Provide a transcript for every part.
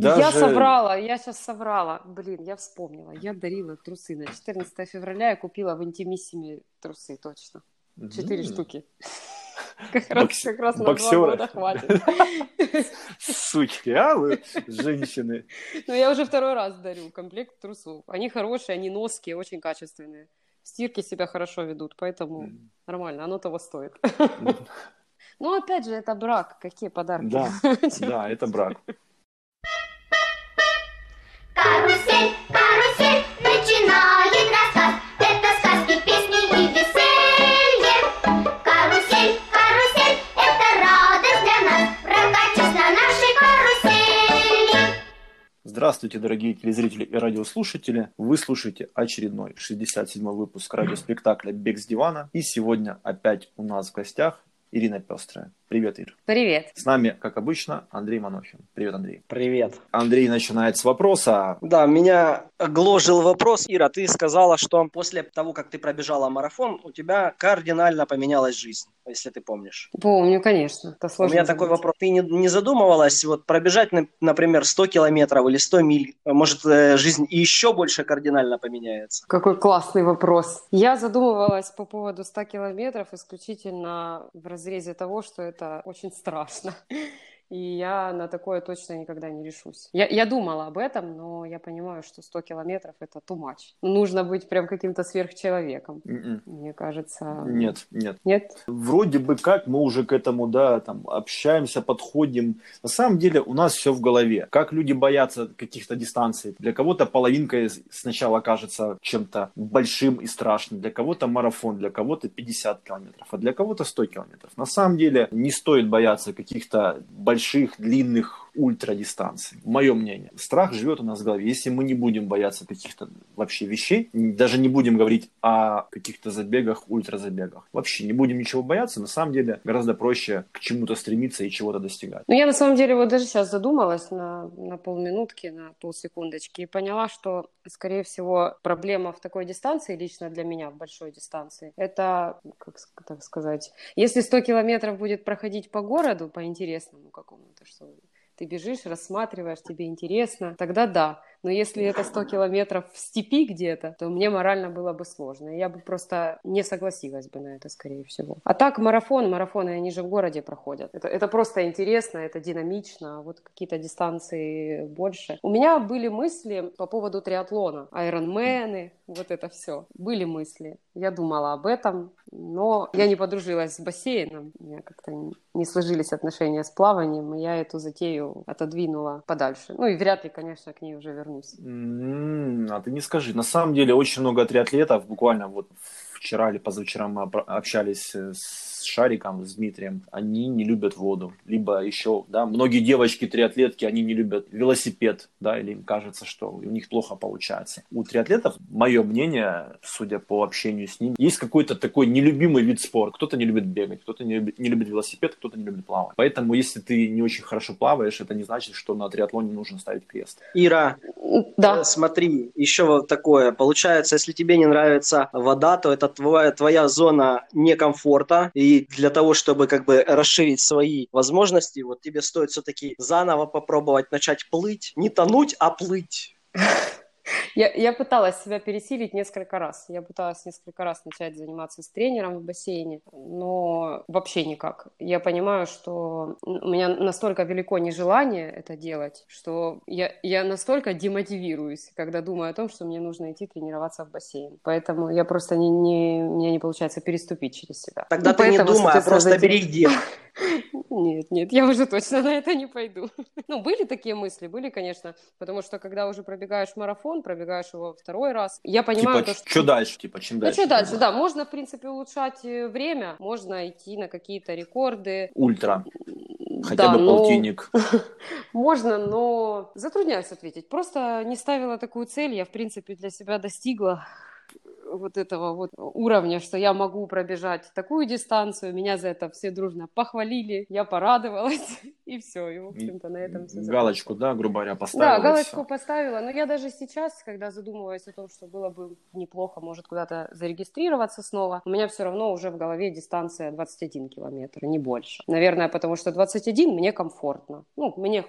даже... Я собрала, я сейчас собрала. Блин, я вспомнила. Я дарила трусы на 14 февраля. Я купила в Интимиссиме трусы, точно. Четыре М. штуки. Как раз, как раз на два года хватит. Сучки, а вы, женщины. Но я уже второй раз дарю комплект трусов. Они хорошие, они ноские, очень качественные. В стирке себя хорошо ведут, поэтому нормально, оно того стоит. Ну, опять же, это брак, какие подарки. Да, да, это брак. Карусель, карусель, начинает рассказ. Это сказки, песни и веселье. Карусель, карусель, это радость для нас. Прокатись на нашей карусели. Здравствуйте, дорогие телезрители и радиослушатели. Вы слушаете очередной 67-й выпуск радиоспектакля «Бег с дивана». И сегодня опять у нас в гостях Ирина Пестрая. Привет, Ир. Привет. С нами, как обычно, Андрей Манохин. Привет, Андрей. Привет. Андрей начинает с вопроса. Да, меня гложил вопрос. Ира, ты сказала, что после того, как ты пробежала марафон, у тебя кардинально поменялась жизнь, если ты помнишь. Помню, конечно. Это у сложно меня такой забыть. вопрос. Ты не, не задумывалась вот пробежать, на- например, 100 километров или 100 миль? Может, э, жизнь еще больше кардинально поменяется? Какой классный вопрос. Я задумывалась по поводу 100 километров исключительно в разрезе того, что это очень страшно. И я на такое точно никогда не решусь. Я, я думала об этом, но я понимаю, что 100 километров – это too much. Нужно быть прям каким-то сверхчеловеком. М-м. Мне кажется... Нет, нет. Нет? Вроде бы как мы уже к этому, да, там, общаемся, подходим. На самом деле у нас все в голове. Как люди боятся каких-то дистанций. Для кого-то половинка сначала кажется чем-то большим и страшным. Для кого-то марафон, для кого-то 50 километров, а для кого-то 100 километров. На самом деле не стоит бояться каких-то больших, длинных ультрадистанций. Мое мнение. Страх живет у нас в голове. Если мы не будем бояться каких-то вообще вещей, даже не будем говорить о каких-то забегах, ультразабегах, вообще не будем ничего бояться, на самом деле гораздо проще к чему-то стремиться и чего-то достигать. Ну, я на самом деле вот даже сейчас задумалась на, на полминутки, на полсекундочки и поняла, что, скорее всего, проблема в такой дистанции, лично для меня в большой дистанции, это, как так сказать, если 100 километров будет проходить по городу, по интересному какому-то, что ты бежишь, рассматриваешь, тебе интересно, тогда да. Но если это 100 километров в степи где-то, то мне морально было бы сложно. Я бы просто не согласилась бы на это, скорее всего. А так марафон, марафоны, они же в городе проходят. Это, это просто интересно, это динамично, а вот какие-то дистанции больше. У меня были мысли по поводу триатлона, айронмены, вот это все. Были мысли. Я думала об этом, но я не подружилась с бассейном. У меня как-то не- сложились отношения с плаванием, и я эту затею отодвинула подальше. Ну и вряд ли, конечно, к ней уже вернусь. М, А ты не скажи. На самом деле очень много триатлетов, буквально вот вчера или позавчера мы общались э, с Шариком, с Дмитрием, они не любят воду. Либо еще, да, многие девочки-триатлетки, они не любят велосипед, да, или им кажется, что у них плохо получается. У триатлетов, мое мнение, судя по общению с ними, есть какой-то такой нелюбимый вид спорта. Кто-то не любит бегать, кто-то не любит, не любит велосипед, кто-то не любит плавать. Поэтому, если ты не очень хорошо плаваешь, это не значит, что на триатлоне нужно ставить крест. Ира, Да, э, смотри, еще вот такое. Получается, если тебе не нравится вода, то это твоя, твоя зона некомфорта. И для того, чтобы как бы расширить свои возможности, вот тебе стоит все-таки заново попробовать начать плыть. Не тонуть, а плыть. Я, я пыталась себя пересилить несколько раз. Я пыталась несколько раз начать заниматься с тренером в бассейне, но вообще никак. Я понимаю, что у меня настолько велико нежелание это делать, что я, я настолько демотивируюсь, когда думаю о том, что мне нужно идти тренироваться в бассейн. Поэтому я просто не, не, у меня не получается переступить через себя. Тогда Ну, ты не поэтому, думай, а просто бери где. Нет, нет, я уже точно на это не пойду. Ну, были такие мысли, были, конечно, потому что когда уже пробегаешь марафон, пробегаешь его второй раз, я понимаю, типа, то, что... что дальше? Типа, чем Ну, дальше? что дальше, да, можно, в принципе, улучшать э, время, можно идти на какие-то рекорды. Ультра. Хотя Да, бы но- полтинник. Можно, но затрудняюсь ответить. Просто не ставила такую цель, я, в принципе, для себя достигла вот этого вот уровня, что я могу пробежать такую дистанцию, меня за это все дружно похвалили, я порадовалась, и все, и, в общем-то, на этом все Галочку, да, грубо говоря, поставила. Да, галочку поставила, но я даже сейчас, когда задумываюсь о том, что было бы неплохо, может, куда-то зарегистрироваться снова, у меня все равно уже в голове дистанция 21 километр, не больше. Наверное, потому что 21 мне комфортно. Ну, мне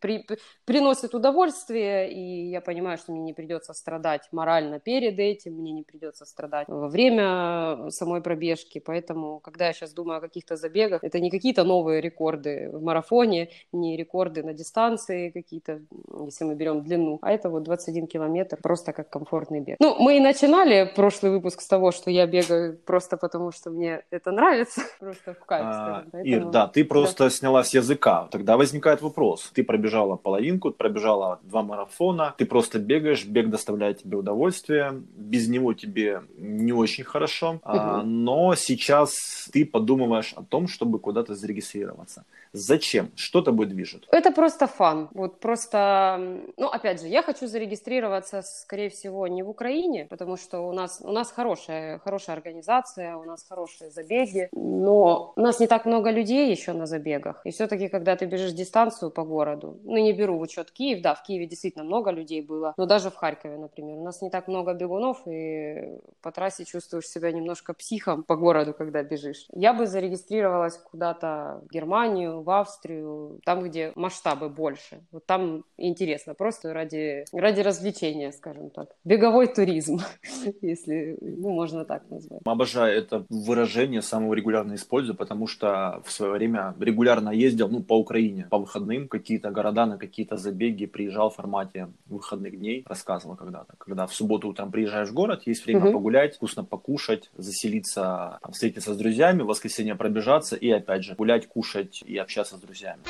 при, при- приносит удовольствие, и я понимаю, что мне не придется страдать морально перед этим, мне не придется страдать во время самой пробежки, поэтому, когда я сейчас думаю о каких-то забегах, это не какие-то новые рекорды в марафоне, не рекорды на дистанции какие-то, если мы берем длину, а это вот 21 километр, просто как комфортный бег. Ну, мы и начинали прошлый выпуск с того, что я бегаю просто потому, что мне это нравится, просто в кайф, А. Ир, да, ты просто сняла с языка. Тогда возникает вопрос. Ты пробежала половинку, пробежала два марафона, ты просто бегаешь, бег доставляет тебе удовольствие, без него тебе не очень хорошо, а, но сейчас ты подумываешь о том, чтобы куда-то зарегистрироваться. Зачем? Что тобой движет? Это просто фан. Вот просто, ну, опять же, я хочу зарегистрироваться, скорее всего, не в Украине, потому что у нас, у нас хорошая, хорошая организация, у нас хорошие забеги, но у нас не так много людей еще на забегах. И все-таки, когда ты бежишь дистанцию по городу, ну, не беру в учет Киев, да, в Киеве действительно много людей было, но даже в Харькове, например, у нас не так много бегунов, и по трассе чувствуешь себя немножко психом по городу, когда бежишь. Я бы зарегистрировалась куда-то в Германию, в Австрию, там, где масштабы больше. Вот там интересно, просто ради, ради развлечения, скажем так. Беговой туризм, если ну, можно так назвать. Обожаю это выражение, самого регулярно использую, потому что в свое время регулярно ездил, ну, по Украине, по выходным, какие-то города, на какие-то забеги, приезжал в формате выходных дней, рассказывал когда-то, когда в субботу утром приезжаешь в город, есть время Мгм. погулять, вкусно покушать, заселиться, там, встретиться с друзьями, в воскресенье пробежаться и, опять же, гулять, кушать и общаться с друзьями.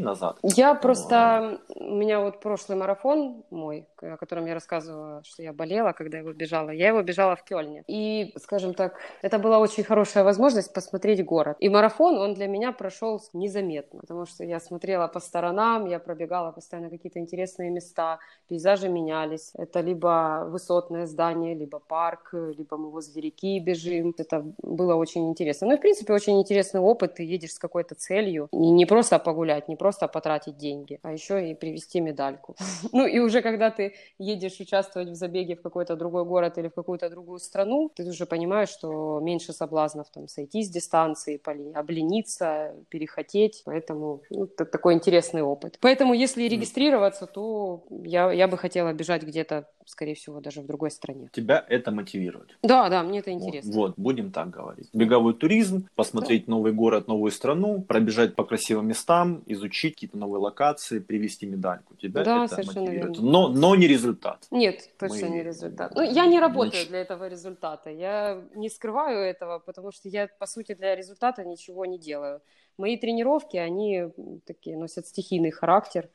Назад. Я просто... У меня вот прошлый марафон мой, о котором я рассказывала, что я болела, когда его бежала. Я его бежала в Кёльне. И, скажем так, это была очень хорошая возможность посмотреть город. И марафон, он для меня прошел незаметно, потому что я смотрела по сторонам, я пробегала постоянно какие-то интересные места, пейзажи менялись. Это либо высотное здание, либо парк, либо мы возле реки бежим. Это было очень интересно. Ну и, в принципе, очень интересный опыт. Ты едешь с какой-то целью. И не просто погулять, не просто потратить деньги, а еще и привезти медальку. Ну и уже когда ты едешь участвовать в забеге в какой-то другой город или в какую-то другую страну, ты уже понимаешь, что меньше соблазнов там сойти с дистанции, облениться, перехотеть. Поэтому ну, это такой интересный опыт. Поэтому если регистрироваться, то я, я бы хотела бежать где-то, скорее всего, даже в другой стране. Тебя это мотивирует. Да, да, мне это Вот, интересно. Вот, будем так говорить. Беговой туризм, посмотреть новый город, новую страну, пробежать по красивым местам, изучить какие-то новые локации, привести медальку. Тебя Да, это совершенно мотивирует. верно. Но, но не результат. Нет, точно Мы- не результат. Ну, я не работаю Значит- для этого результата. Я не скрываю этого, потому что я, по сути, для результата ничего не делаю. Мои тренировки, они такие носят стихийный характер.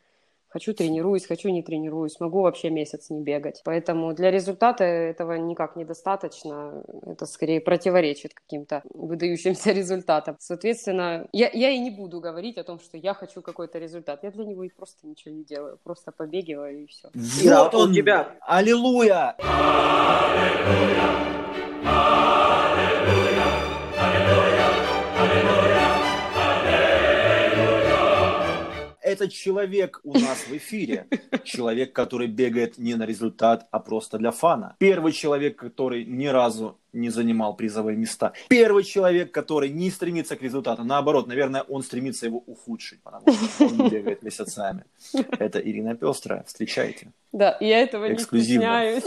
Хочу тренируюсь, хочу не тренируюсь, могу вообще месяц не бегать. Поэтому для результата этого никак недостаточно. Это скорее противоречит каким-то выдающимся результатам. Соответственно, я, я и не буду говорить о том, что я хочу какой-то результат. Я для него и просто ничего не делаю. Просто побегиваю и все. Вот он, тебя- Аллилуйя! Этот человек у нас в эфире. Человек, который бегает не на результат, а просто для фана. Первый человек, который ни разу не занимал призовые места. Первый человек, который не стремится к результату. Наоборот, наверное, он стремится его ухудшить, потому что он бегает месяцами. Это Ирина Пестрая. Встречайте. Да, я этого не стесняюсь.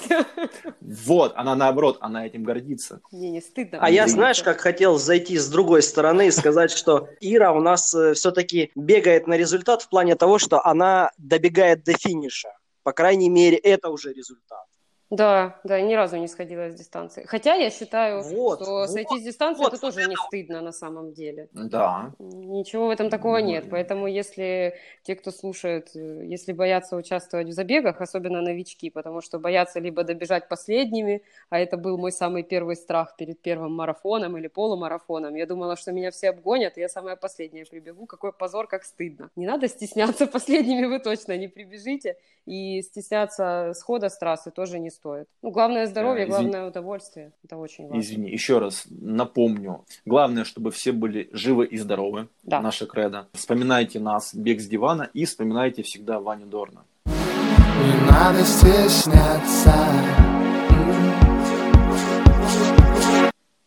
Вот, она наоборот, она этим гордится. Мне не стыдно. А я, знаешь, как хотел зайти с другой стороны и сказать, что Ира у нас все-таки бегает на результат в плане того, что она добегает до финиша. По крайней мере, это уже результат. Да, да, ни разу не сходила с дистанции. Хотя я считаю, Вот, что вот, сойти с дистанции вот, это тоже не стыдно на самом деле. Да. Ничего в этом такого нет. Ну, Поэтому если те, кто слушает, э, если боятся участвовать в забегах, особенно новички, потому что боятся либо добежать последними, а это был мой самый первый страх перед первым марафоном или полумарафоном. Я думала, что меня все обгонят, и я самая последняя прибегу. Какой позор, как стыдно. Не надо стесняться, последними вы точно не прибежите. И стесняться схода с трассы тоже не стоит. Ну, главное здоровье, Э, извини- главное удовольствие. Это очень важно. Извини, еще раз напомню. Главное, чтобы все были живы и здоровы. Да. Наша кредо. Вспоминайте нас, бег с дивана, и вспоминайте всегда Ваню Дорна. Не надо стесняться.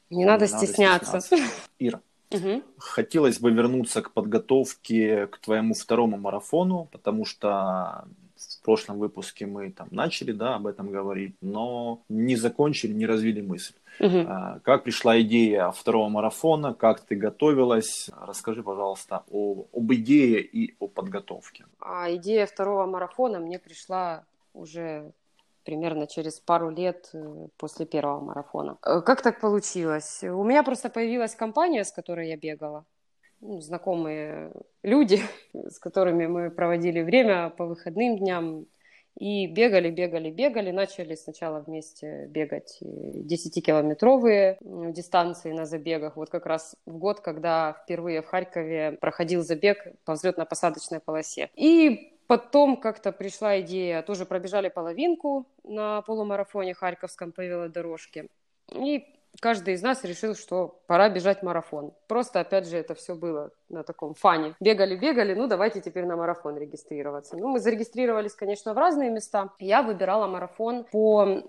Не надо Не надо стесняться. Ира, Мгм. хотелось бы вернуться к подготовке к твоему второму марафону, потому что в прошлом выпуске мы там начали, да, об этом говорить, но не закончили, не развили мысль. А, Как пришла идея второго марафона, как ты готовилась? Расскажи, пожалуйста, о, об идее и о подготовке. А идея второго марафона мне пришла уже примерно через пару лет э, после первого марафона. Э, Как так получилось? У меня просто появилась компания, с которой я бегала. Ну, знакомые люди, с которыми мы проводили время по выходным дням. И бегали, бегали, бегали. Начали сначала вместе бегать э, 10-километровые м, дистанции на забегах. Вот как раз в год, когда впервые в Харькове проходил забег по взлетно-посадочной полосе. И потом как-то пришла идея, тоже пробежали половинку на полумарафоне Харьковском по велодорожке. И каждый из нас решил, что пора бежать марафон. Просто, опять же, это все было на таком фане. Бегали, бегали, ну давайте теперь на марафон регистрироваться. Ну, мы зарегистрировались, конечно, в разные места. Я выбирала марафон по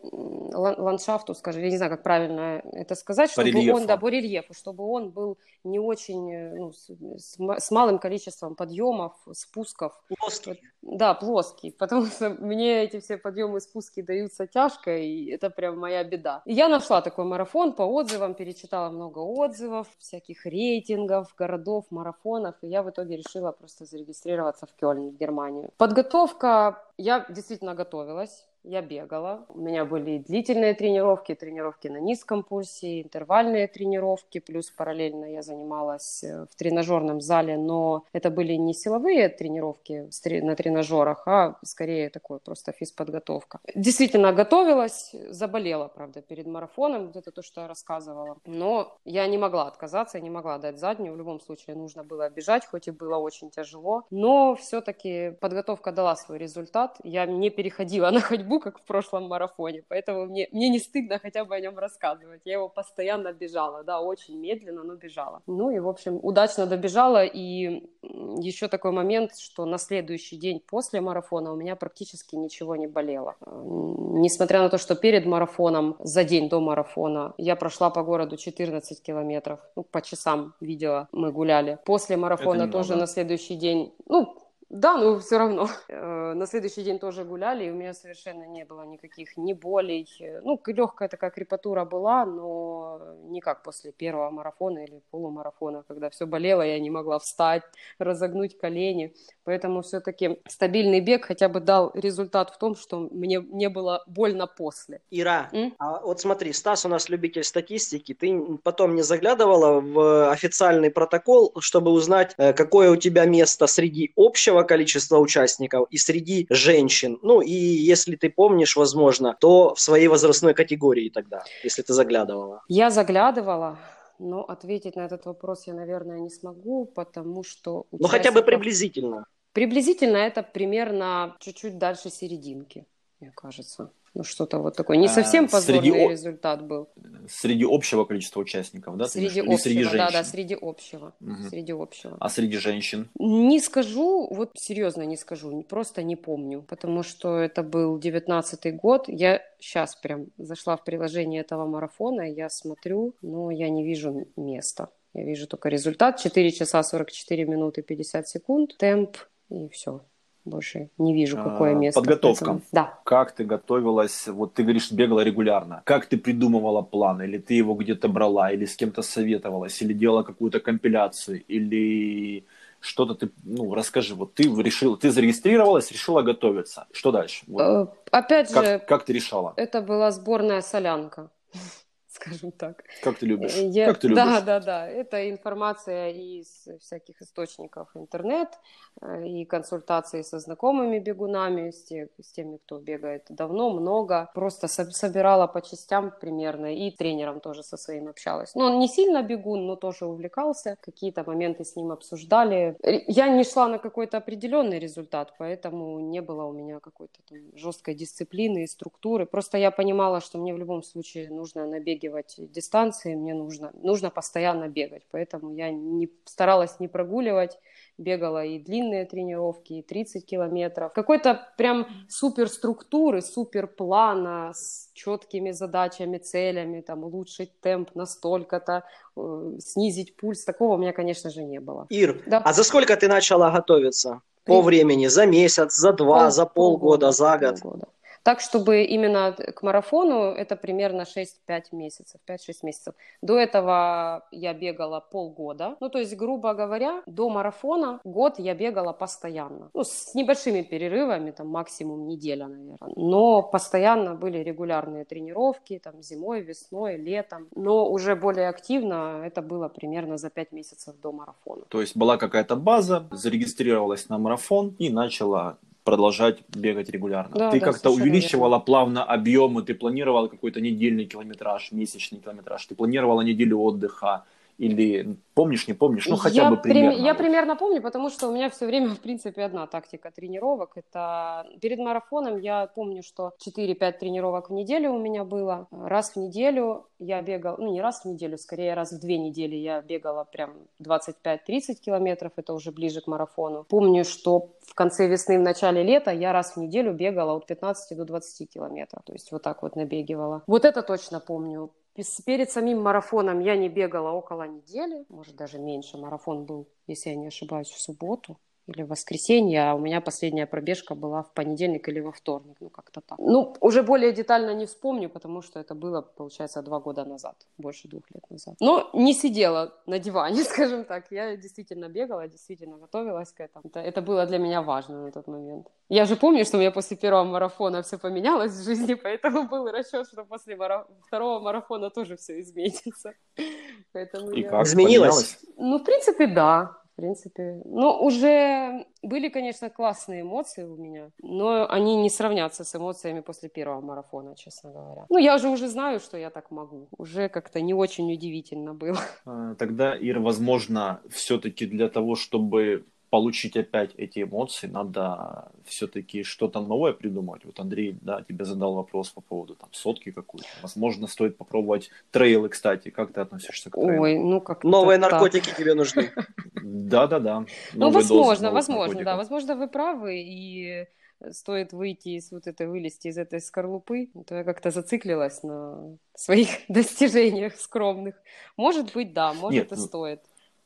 ландшафту, скажем, я не знаю, как правильно это сказать, По чтобы рельефу. он, да, по рельефу, чтобы он был не очень, э, ну, с, с малым количеством подъемов, спусков. Плоский. Да, плоский, потому что мне эти все подъемы и спуски даются тяжко, и это прям моя беда. И я нашла такой марафон по отзывам, перечитала много отзывов, всяких рейтингов, городов, марафонов, и я в итоге решила просто зарегистрироваться в Кёльне, в Германию. Подготовка, я действительно готовилась, я бегала. У меня были длительные тренировки, тренировки на низком пульсе, интервальные тренировки, плюс параллельно я занималась э, в тренажерном зале, но это были не силовые тренировки на тренажерах, а скорее такой просто физподготовка. Действительно готовилась, заболела, правда, перед марафоном, вот это то, что я рассказывала. Но я не могла отказаться, я не могла дать заднюю, в любом случае нужно было бежать, хоть и было очень тяжело, но все-таки подготовка дала свой результат. Я не переходила на ходьбу, как в прошлом марафоне, поэтому мне, мне не стыдно хотя бы о нем рассказывать. Я его постоянно бежала, да, очень медленно, но бежала. Ну и, в общем, удачно добежала, и еще такой момент, что на следующий день после марафона у меня практически ничего не болело. М, Несмотря на то, что перед марафоном, за день до марафона, я прошла по городу 14 километров, ну, по часам видела, мы гуляли. После марафона тоже на следующий день, ну, да, но все равно. Э, На следующий день тоже гуляли, и у меня совершенно не было никаких ни болей. Э, Ну, легкая такая крепатура была, но не как после первого марафона или полумарафона, когда все болело, я не могла встать, разогнуть колени. Поэтому все-таки стабильный бег хотя бы дал результат в том, что мне не было больно после. Ира, М? а вот смотри, Стас у нас любитель статистики. Ты потом не заглядывала в официальный протокол, чтобы узнать, э, какое у тебя место среди общего количества участников и среди женщин? Ну, и если ты помнишь, возможно, то в своей возрастной категории тогда, если ты заглядывала. Я заглядывала, но ответить на этот вопрос я, наверное, не смогу, потому что... Ну, хотя бы участников- приблизительно. Приблизительно это примерно чуть-чуть дальше серединки, мне кажется. Ну, что-то вот такое. Не А, совсем позорный среди результат был. Среди общего количества участников, да? Среди общего, среди да, женщин? да, среди общего. Мгм. Среди общего. А среди женщин? Не скажу, вот серьезно не скажу, просто не помню, потому что это был девятнадцатый год. Я сейчас прям зашла в приложение этого марафона, я смотрю, но я не вижу места. Я вижу только результат. 4 часа 44 минуты 50 секунд. Темп и все. Больше не вижу, А, какое место. подготовка. Да. Как ты готовилась? Вот ты говоришь, бегала регулярно. Как ты придумывала план? Или ты его где-то брала? Или с кем-то советовалась? Или делала какую-то компиляцию? Или что-то ты... Ну, расскажи. Вот ты решил, ты зарегистрировалась, решила готовиться. Что дальше? Вот. Э, Опять же, Как, как ты решала? это была сборная солянка. Скажем так. Как ты любишь? Э, Я- Как ты любишь? Да, да, да. Это информация из всяких источников интернет э, и консультации со знакомыми бегунами, с, те- с теми, кто бегает давно, много. Просто со- собирала по частям примерно и тренером тоже со своим общалась. Ну, он не сильно бегун, но тоже увлекался. Какие-то моменты с ним обсуждали. Я не шла на какой-то определенный результат, поэтому не было у меня какой-то там жесткой дисциплины и структуры. Просто я понимала, что мне в любом случае нужно набегивать дистанции, мне нужно, нужно постоянно бегать. Поэтому я не, старалась не прогуливать, бегала и длинные тренировки, и 30 километров. Какой-то прям супер структуры, супер плана с четкими задачами, целями, там, улучшить темп настолько-то, э, снизить пульс. Такого у меня, конечно же, не было. Ир, Да. а за сколько ты начала готовиться? По времени? За месяц, за два, Пол- за полгода, за год? полгода. Так, чтобы именно к марафону это примерно 6-5 месяцев, 5-6 месяцев. До этого я бегала полгода. Ну, то есть, грубо говоря, до марафона год я бегала постоянно. Ну, с небольшими перерывами, там максимум неделя, наверное. Но постоянно были регулярные тренировки, там зимой, весной, летом. Но уже более активно это было примерно за 5 месяцев до марафона. То есть была какая-то база, зарегистрировалась на марафон и начала продолжать бегать регулярно. Да, ты да, как-то увеличивала плавно объемы, ты планировала какой-то недельный километраж, месячный километраж, ты планировала неделю отдыха, или помнишь, не помнишь, ну хотя я бы прим- примерно. Я вот. примерно помню, потому что у меня все время, в принципе, одна тактика тренировок. Это перед марафоном я помню, что 4-5 тренировок в неделю у меня было. Раз в неделю я бегала, ну не раз в неделю, скорее раз в две недели я бегала прям 25-30 километров, это уже ближе к марафону. Помню, что в конце весны, в начале лета я раз в неделю бегала от 15 до 20 километров. То есть вот так вот набегивала. Вот это точно помню. Перед самим марафоном я не бегала около недели, может даже меньше. Марафон был, если я не ошибаюсь, в субботу или в воскресенье, а у меня последняя пробежка была в понедельник или во вторник, ну как-то так. Ну, уже более детально не вспомню, потому что это было, получается, два года назад, больше двух лет назад. Но не сидела на диване, скажем так, я действительно бегала, действительно готовилась к этому. Это, это было для меня важно на тот момент. Я же помню, что у меня после первого марафона все поменялось в жизни, поэтому был расчет, что после мара- второго марафона тоже все изменится. Поэтому И я- как? Изменилось? ну, в принципе, да. Принципе. Но уже были, конечно, классные эмоции у меня, но они не сравнятся с эмоциями после первого марафона, честно говоря. Ну, я же уже знаю, что я так могу. Уже как-то не очень удивительно было. А, Тогда, Ир, возможно, все-таки для того, чтобы получить опять эти эмоции, надо все-таки что-то новое придумать. Вот Андрей, да, тебе задал вопрос по поводу там сотки какой-то. Возможно, стоит попробовать трейлы, кстати. Как ты относишься к трейлам? Ой, ну как Новые наркотики тебе нужны. Да-да-да. Ну, возможно, возможно, да. Возможно, вы правы, и стоит выйти из вот этой, вылезти из этой скорлупы, то я как-то зациклилась на своих достижениях скромных. Может быть, да, может Нет, и ну- стоит.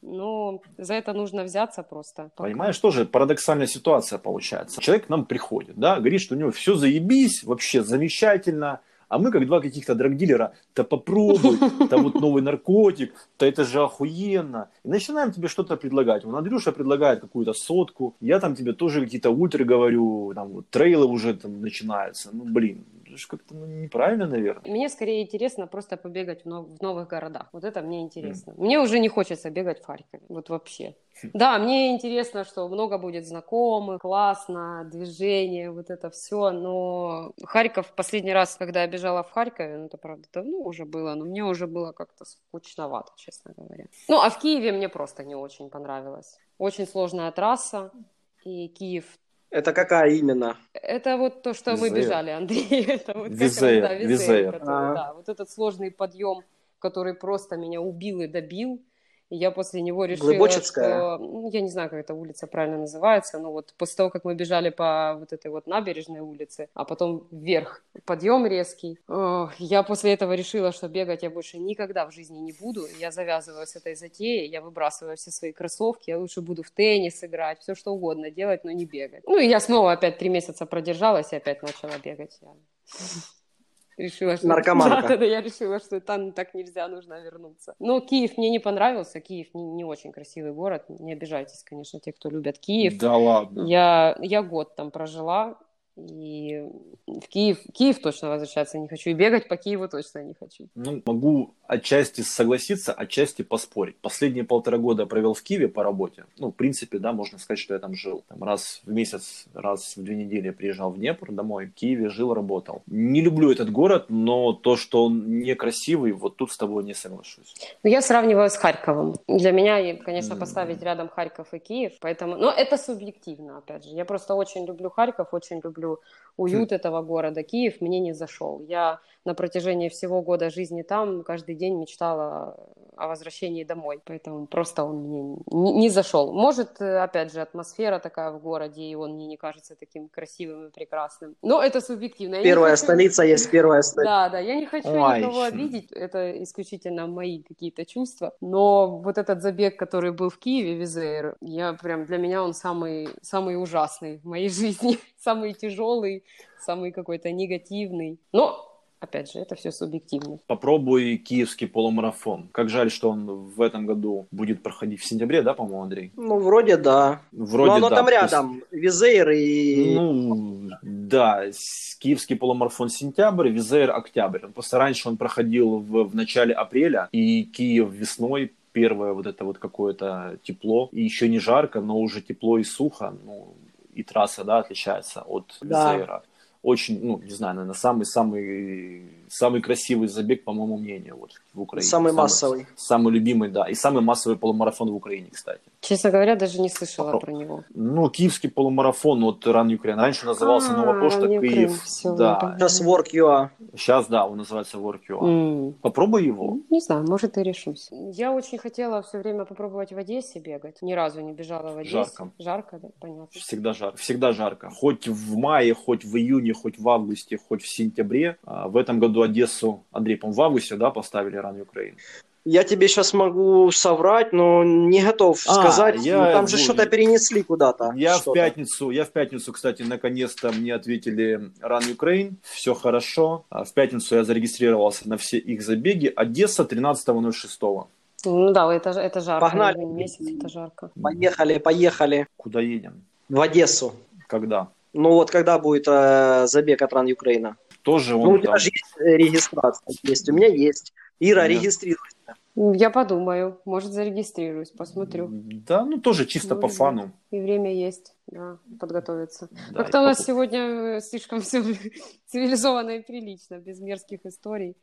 Но за это нужно взяться просто. Пока. Понимаешь, тоже парадоксальная ситуация получается. Человек к нам приходит, да, говорит, что у него все заебись, вообще замечательно, а мы как два каких-то драгдилера, да попробуй, да вот новый наркотик, да это же охуенно. И начинаем тебе что-то предлагать. Вот Андрюша предлагает какую-то сотку, я там тебе тоже какие-то ультры говорю, там вот трейлы уже там начинаются. Ну, блин, это же как-то ну, неправильно, наверное. Мне скорее интересно просто побегать в, нов- в новых городах. Вот это мне интересно. Мне уже не хочется бегать в Харькове. Вот вообще. Да, мне интересно, что много будет знакомых, классно, движение, вот это все. Но Харьков последний раз, когда я бежала в Харькове, ну это правда давно уже было, но мне уже было как-то скучновато, честно говоря. Ну, а в Киеве мне просто не очень понравилось. Очень сложная трасса. И Киев Это какая именно? это вот то, что мы Визея. бежали, Андрей. Это вот как Визея, раз, да, Визея, Визея. который, А. да, вот этот сложный подъем, который просто меня убил и добил. И я после него решила, что... Ну, я не знаю, как эта улица правильно называется, но вот после того, как мы бежали по вот этой вот набережной улице, а потом вверх, подъем резкий, ох, я после этого решила, что бегать я больше никогда в жизни не буду. Я завязываю с этой затеей, я выбрасываю все свои кроссовки, я лучше буду в теннис играть, все что угодно делать, но не бегать. Ну, и я снова опять три месяца продержалась и опять начала бегать. Я решила, что... Наркоманка. Да, я решила, что там так нельзя, нужно вернуться. Но Киев мне не понравился, Киев не, не очень красивый город, не обижайтесь, конечно, те, кто любят Киев. Да ладно. Я, я год там прожила, И в Киев, Киев точно возвращаться не хочу, и бегать по Киеву точно не хочу. Ну, могу отчасти согласиться, отчасти поспорить. Последние полтора года я провел в Киеве по работе. Ну, в принципе, да, можно сказать, что я там жил. Там раз в месяц, раз в две недели я приезжал в Днепр домой. В Киеве жил, работал. Не люблю этот город, но то, что он некрасивый, вот тут с тобой не соглашусь. Ну, я сравниваю с Харьковом. Для меня, конечно, поставить рядом Харьков и Киев, поэтому... Но это субъективно, опять же. Я просто очень люблю Харьков, очень люблю уют этого города. Киев мне не зашел. Я на протяжении всего года жизни там каждый день мечтала о возвращении домой, поэтому просто он мне не, не зашел. Может, э, опять же, атмосфера такая в городе, и он мне не кажется таким красивым и прекрасным. Но это субъективно. Я Первая хочу- столица есть первая столица. да, да, я не хочу Ой. никого обидеть, это исключительно мои какие-то чувства, но вот этот забег, который был в Киеве, Визейр, я прям, для меня он самый, самый ужасный в моей жизни, самый тяжелый, самый какой-то негативный, но, опять же, это все субъективно. Попробуй киевский полумарафон. Как жаль, что он в этом году будет проходить в сентябре, да, по-моему, Андрей? Ну, вроде да. Вроде Но оно да, там то есть- рядом. Визейр и... Ну, да, киевский полумарафон сентябрь, Визейр октябрь. Просто раньше он проходил в, в начале апреля, и Киев весной первое вот это вот какое-то тепло, и еще не жарко, но уже тепло и сухо, ну, и трасса, да, отличается от Да. Очень, ну, не знаю, наверное, самый-самый самый красивый забег, по моему мнению, вот в Украине. Самый массовый. Самый любимый, да, и самый массовый полумарафон в Украине, кстати. Честно говоря, даже не слышала Попро- про него. Ну, киевский полумарафон, вот Ран Украина. Раньше назывался А, Run Ukraine, Киев. всё, да. Сейчас Work.ua. Сейчас, да, он называется WorkUA. М. Попробуй его. Не знаю, может и решусь. Я очень хотела все время попробовать в Одессе бегать. Ни разу не бежала в Одессе. Жарко. Жарко, да, понятно. Всегда жарко. Всегда жарко. Хоть в мае, хоть в июне, хоть в августе, хоть в сентябре. А, В этом году Одессу, Андрей, по в августе, да, поставили Ран Украины. Я тебе сейчас могу соврать, но не готов А, сказать. я- Ну, там же ну, что-то перенесли куда-то. Я в Что-то. пятницу, я в пятницу, кстати, наконец-то мне ответили Run Ukraine, все хорошо. А В пятницу я зарегистрировался на все их забеги. Одесса 13.06. Ну да, это, это жарко. Погнали. Месяц это жарко. Поехали, поехали Куда едем? в Одессу. Когда? Ну вот когда будет э, забег от Ран Украина? Тоже Ну, он у тебя там... же есть регистрация. Есть, у меня есть. Ира, Да. регистрируйся. Я подумаю, может зарегистрируюсь, посмотрю. Да, ну тоже чисто Ну, по фану. И время есть, да, подготовиться. Да, Как-то у нас попу- сегодня э, слишком все цивилизованно и прилично, без мерзких историй.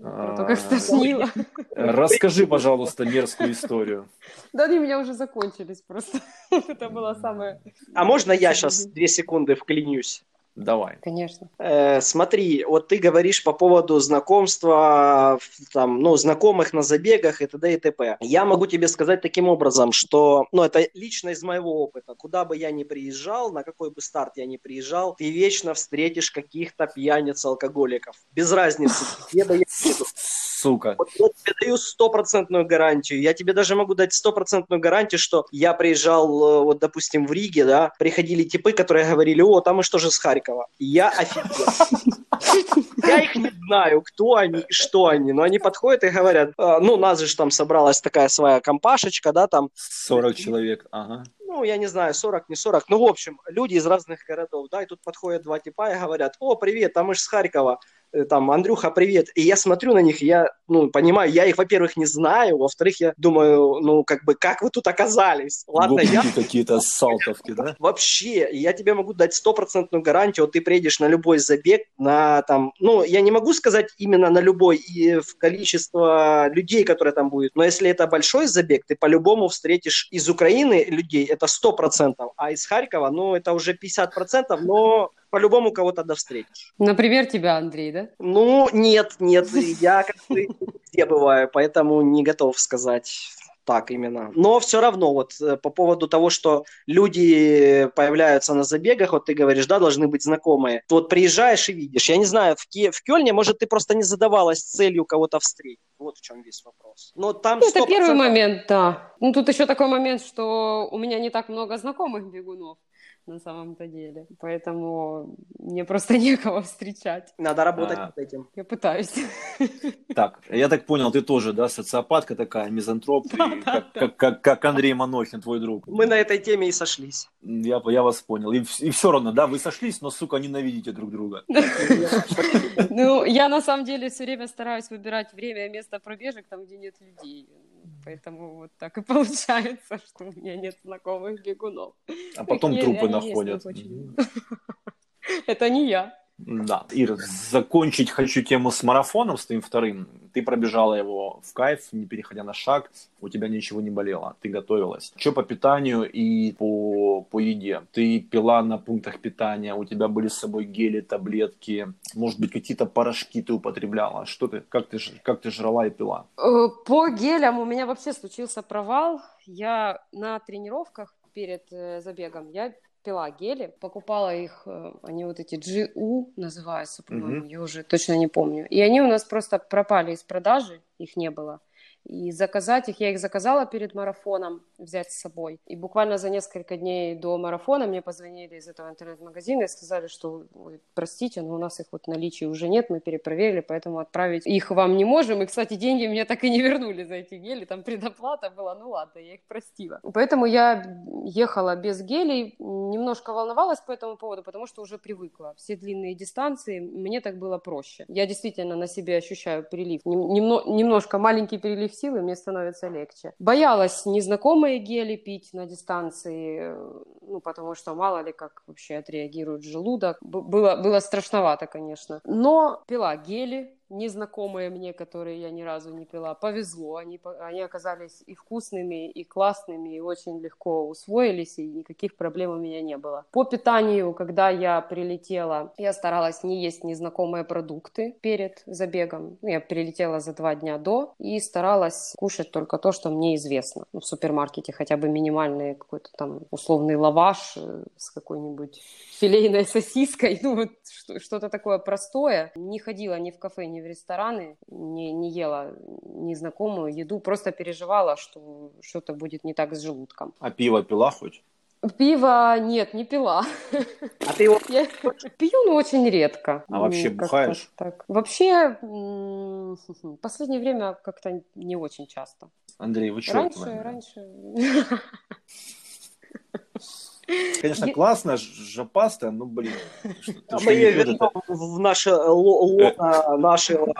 Про то, как А, стошнило. Расскажи, пожалуйста, мерзкую историю. Да они у меня уже закончились просто. Это было самое... А можно я сейчас две секунды вклинюсь? Давай. Конечно. Э, смотри, вот ты говоришь по поводу знакомства, в- там, ну, знакомых на забегах и т.д. и т.п. Я могу тебе сказать таким образом, что, ну, это лично из моего опыта. Куда бы я ни приезжал, на какой бы старт я ни приезжал, ты вечно встретишь каких-то пьяниц, алкоголиков. Без разницы, где бы я ни был. Сука. Вот я тебе даю стопроцентную гарантию. Я тебе даже могу дать стопроцентную гарантию, что я приезжал, э, вот, допустим, в Риге, да, приходили типы, которые говорили, о, там мы что же с Харькова. И я офигел. Я их не знаю, кто они и что они, но они подходят и говорят, «А, ну, нас же там собралась такая своя компашечка, да, там, 40 человек. Ага. ну, я не знаю, 40, не 40, ну, в общем, люди из разных городов, да, и тут подходят два типа и говорят, о, привет, там мы же с Харькова, там, Андрюха, привет, и я смотрю на них, я, ну, понимаю, я их, во-первых, не знаю, во-вторых, я думаю, ну, как бы, как вы тут оказались? Ладно, я Гопники какие-то, салтовки, да? Вообще, я тебе могу дать стопроцентную гарантию, вот ты приедешь на любой забег, на там, ну, я не могу сказать именно на любой и в количество людей, которые там будет, но если это большой забег, ты по-любому встретишь из Украины людей, это сто процентов, а из Харькова, ну, это уже 50 процентов, но по-любому кого-то да встретишь. Например, тебя, Андрей, да? Ну, нет, нет, я как бы где бываю, поэтому не готов сказать так именно. Но все равно, вот э, по поводу того, что люди появляются на забегах, вот ты говоришь, да, должны быть знакомые. Вот приезжаешь и видишь. Я не знаю, в, Ки- в Кёльне, может, ты просто не задавалась целью кого-то встретить. Вот в чем весь вопрос. Но там Ну, это 100%. первый момент, да. Ну, тут еще такой момент, что у меня не так много знакомых бегунов. На самом-то деле. Поэтому мне просто некого встречать. Надо работать А. над этим. Я пытаюсь. Так, я так понял, ты тоже, да, социопатка такая, мизантроп, и Да, как, да. как, как, как Андрей Манохин, твой друг. Мы на этой теме и сошлись. Я, я вас понял. И, и все равно, да, вы сошлись, но, сука, ненавидите друг друга. Ну, я на самом деле все время стараюсь выбирать время и место пробежек там, где нет людей. Поэтому вот так и получается, что у меня нет знакомых бегунов. А потом трупы находят. Это не я. Да. Ир, закончить хочу тему с марафоном, с твоим вторым. Ты пробежала его в кайф, не переходя на шаг, у тебя ничего не болело, ты готовилась. Что по питанию и по, по еде? Ты пила на пунктах питания, у тебя были с собой гели, таблетки, может быть, какие-то порошки ты употребляла? Что ты, как ты, как ты жрала и пила? Э, По гелям у меня вообще случился провал. Я на тренировках перед э, забегом я пила гели, покупала их, э, они вот эти GU называются, по-моему, Мгм. я уже точно не помню. И они у нас просто пропали из продажи, их не было. И заказать их, я их заказала перед марафоном, взять с собой. И буквально за несколько дней до марафона мне позвонили из этого интернет-магазина и сказали, что, «Ой, простите, но у нас их вот в наличии уже нет, мы перепроверили, поэтому отправить их вам не можем. И, кстати, деньги мне так и не вернули за эти гели, там предоплата была, ну ладно, я их простила. Поэтому я ехала без гелей, немножко волновалась по этому поводу, потому что уже привыкла. Все длинные дистанции, мне так было проще. Я действительно на себе ощущаю прилив. Нем- немно- немножко маленький силы, мне становится легче. Боялась незнакомые гели пить на дистанции, э, ну, потому что мало ли как вообще отреагирует желудок. Было, было страшновато, конечно. Но пила гели, незнакомые мне, которые я ни разу не пила. Повезло, они, они оказались и вкусными, и классными, и очень легко усвоились, и никаких проблем у меня не было. По питанию, когда я прилетела, я старалась не есть незнакомые продукты перед забегом. Ну, я прилетела за два дня до и старалась кушать только то, что мне известно. Ну, в супермаркете хотя бы минимальный какой-то там условный лаваш э, с какой-нибудь филейной сосиской, ну вот что- что-то такое простое. Не ходила ни в кафе, ни в рестораны, не, не ела незнакомую еду, просто переживала, что что-то будет не так с желудком. А пиво пила хоть? Пиво нет, не пила. А ты его Я пью, но очень редко. А вообще бухаешь? Так. Вообще, последнее время как-то не очень часто. Андрей, вы что? Раньше, раньше. Конечно, классно, жопастая, но, блин. А мы ее вернем в наше ло- лоно нашего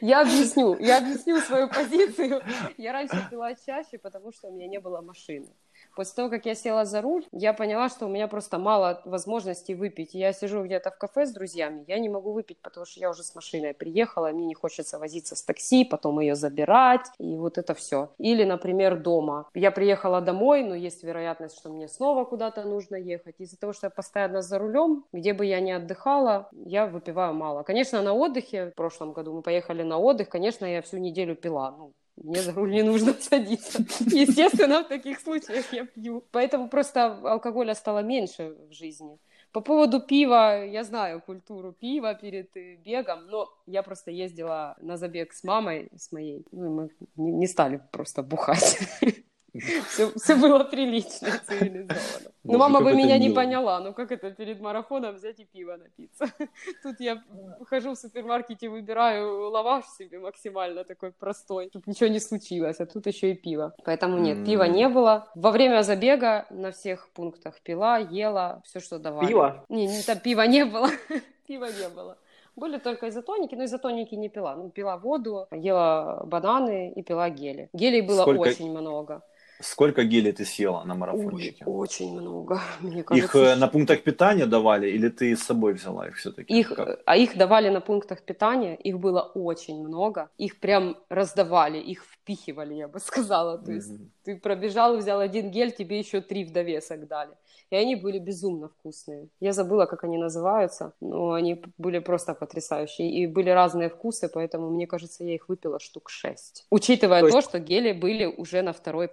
Я объясню, я объясню свою позицию. Я раньше пила чаще, потому что у меня не было машины. После того, как я села за руль, я поняла, что у меня просто мало возможностей выпить. Я сижу где-то в кафе с друзьями, я не могу выпить, потому что я уже с машиной приехала, мне не хочется возиться с такси, потом ее забирать, и вот это все. Или, например, дома. Я приехала домой, но есть вероятность, что мне снова куда-то нужно ехать. Из-за того, что я постоянно за рулем, где бы я ни отдыхала, я выпиваю мало. Конечно, на отдыхе, в прошлом году мы поехали на отдых, конечно, я всю неделю пила. Ну, мне за руль не нужно садиться. Естественно, в таких случаях я пью. Поэтому просто алкоголя стало меньше в жизни. По поводу пива, я знаю культуру пива перед э, бегом, но я просто ездила на забег с мамой, с моей, ну, мы не стали просто бухать. Все, все было прилично, цивилизованно. Ну, мама бы меня не поняла, ну как это перед марафоном взять и пиво напиться? Тут я хожу в супермаркете, выбираю лаваш себе максимально такой простой, чтобы ничего не случилось, а тут еще и пиво. Поэтому нет, пива не было. Во время забега на всех пунктах пила, ела, все, что давали. Пиво? Не, не, там пива не было, пива не было. Были только изотоники, но изотоники не пила. Ну, пила воду, ела бананы и пила гели. Гелей было Сколько- очень много. Сколько гелей ты съела на Ой, марафончике? очень много, мне Их кажется. э, на пунктах питания давали или ты с собой взяла их все-таки? Их, а их давали на пунктах питания, их было очень много, их прям раздавали, их впихивали, я бы сказала. То есть ты пробежал, взял один гель, тебе еще три в довесок дали. И они были безумно вкусные. Я забыла, как они называются, но они были просто потрясающие. И были разные вкусы, поэтому, мне кажется, я их выпила штук шесть. Учитывая То то, есть- что гели были уже на второй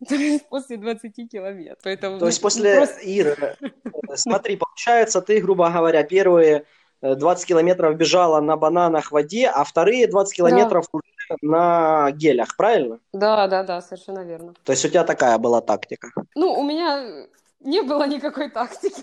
То есть после 20 километров. Поэтому, То есть после просто- Иры, э, смотри, получается, ты, грубо говоря, первые э, 20 километров бежала на бананах в воде, а вторые 20 километров уже на гелях, правильно? Да, да, да, совершенно верно. То есть у тебя такая была тактика. Ну, у меня Не было никакой тактики.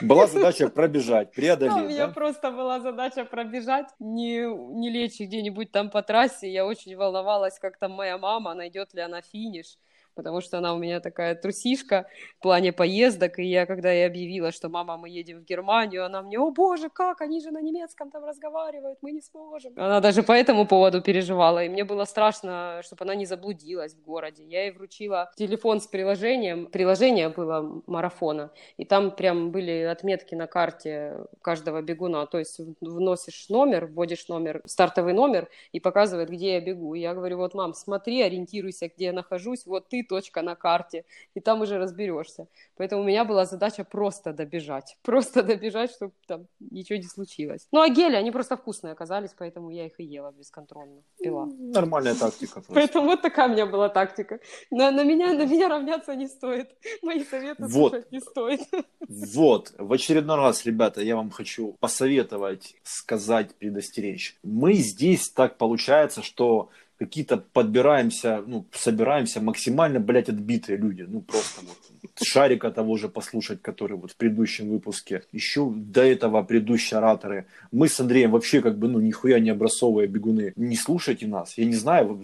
Была задача пробежать, У преодолеть, меня да? просто была задача пробежать, не, не лечь где-нибудь там по трассе. Я очень волновалась, как там моя мама, найдет ли она финиш, потому что она у меня такая трусишка в плане поездок. И я, когда ей объявила, что мама, мы едем в Германию, она мне, о боже, как, они же на немецком там разговаривают, мы не сможем. Она даже по этому поводу переживала, и мне было страшно, чтобы она не заблудилась в городе. Я ей вручила телефон с приложением, приложение было марафона, и там прям были отметки на карте каждого бегуна. То есть вносишь номер, вводишь номер, стартовый номер и показывает, где я бегу. И я говорю, вот, мам, смотри, ориентируйся, где я нахожусь, вот ты точка на карте, и там уже разберешься. Поэтому у меня была задача просто добежать. Просто добежать, чтобы там ничего не случилось. Ну, а гели, они просто вкусные оказались, поэтому я их и ела бесконтрольно, пила. Нормальная тактика. просто. Поэтому вот такая у меня была тактика. На, на, меня, на меня равняться не стоит. Мои советы Вот. слушать не стоит. Вот, в очередной раз, ребята, я вам хочу посоветовать, сказать, предостеречь. Мы здесь так получается, что какие-то подбираемся, ну, собираемся максимально, блядь, отбитые люди. Ну, просто вот Шарика того же послушать, который вот в предыдущем выпуске. Еще до этого предыдущие ораторы. Мы с Андреем вообще как бы, ну, нихуя не образцовые бегуны. Не слушайте нас. Я не знаю,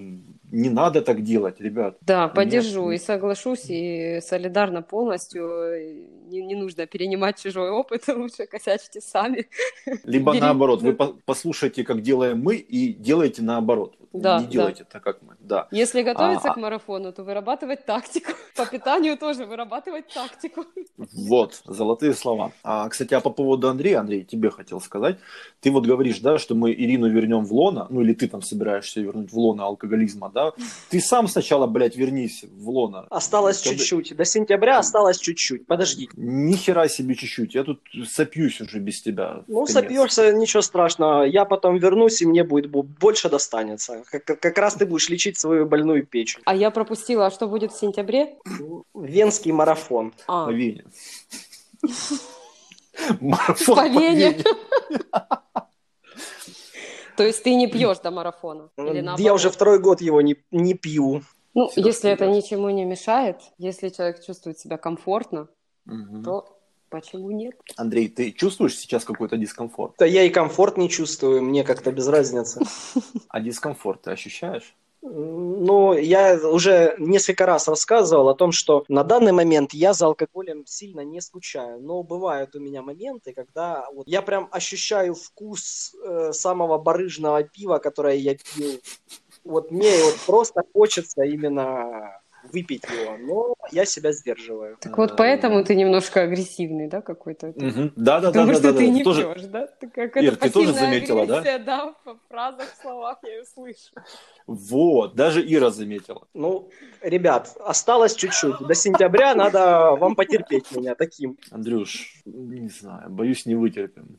не надо так делать, ребят. Да, Нет. поддержу и соглашусь, и солидарно полностью. Не, не нужно перенимать чужой опыт, лучше косячьте сами. Либо Бери. наоборот, вы по- послушайте, как делаем мы, и делайте наоборот. Да, не да. делайте так, как мы. Да. Если готовиться А, к марафону, то вырабатывать тактику. По питанию тоже вырабатывать тактику. Вот, золотые слова. А, кстати, а по поводу Андрея, Андрей, тебе хотел сказать. Ты вот говоришь, да, что мы Ирину вернем в лона, ну или ты там собираешься вернуть в лона алкоголизма, да? Ты сам сначала, блядь, вернись в лона. Осталось Когда- чуть-чуть. До сентября осталось чуть-чуть. Подожди. Ни хера себе чуть-чуть. Я тут сопьюсь уже без тебя. Ну, сопьешься, ничего страшного. Я потом вернусь, и мне будет бо- больше достанется. Как, как- как раз ты будешь лечить свою больную печень. А я пропустила, а что будет в сентябре? Венский марафон. А, По Вене. Марафон по Вене. То есть ты не пьешь до марафона? Или Я уже второй год его не, не пью. Ну, если это ничему не мешает, если человек чувствует себя комфортно, то почему нет? Андрей, ты чувствуешь сейчас какой-то дискомфорт? Да я и комфорт не чувствую, мне как-то без разницы. А дискомфорт ты ощущаешь? Ну, я уже несколько раз рассказывал о том, что на данный момент я за алкоголем сильно не скучаю. Но бывают у меня моменты, когда вот я прям ощущаю вкус э, самого барыжного пива, которое я пил. Вот мне вот просто хочется именно выпить его, но я себя сдерживаю. Так вот поэтому ты немножко агрессивный, да, какой-то? Да, да, да, Потому что ты не пьешь, да? Ир, ты тоже заметила, да? да? В фразах, словах я ее слышу. Вот, даже Ира заметила. Ну, ребят, осталось чуть-чуть. До сентября надо вам потерпеть меня таким. Андрюш, не знаю, боюсь, не вытерпим.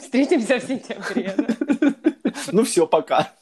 Встретимся в сентябре? Ну все, пока.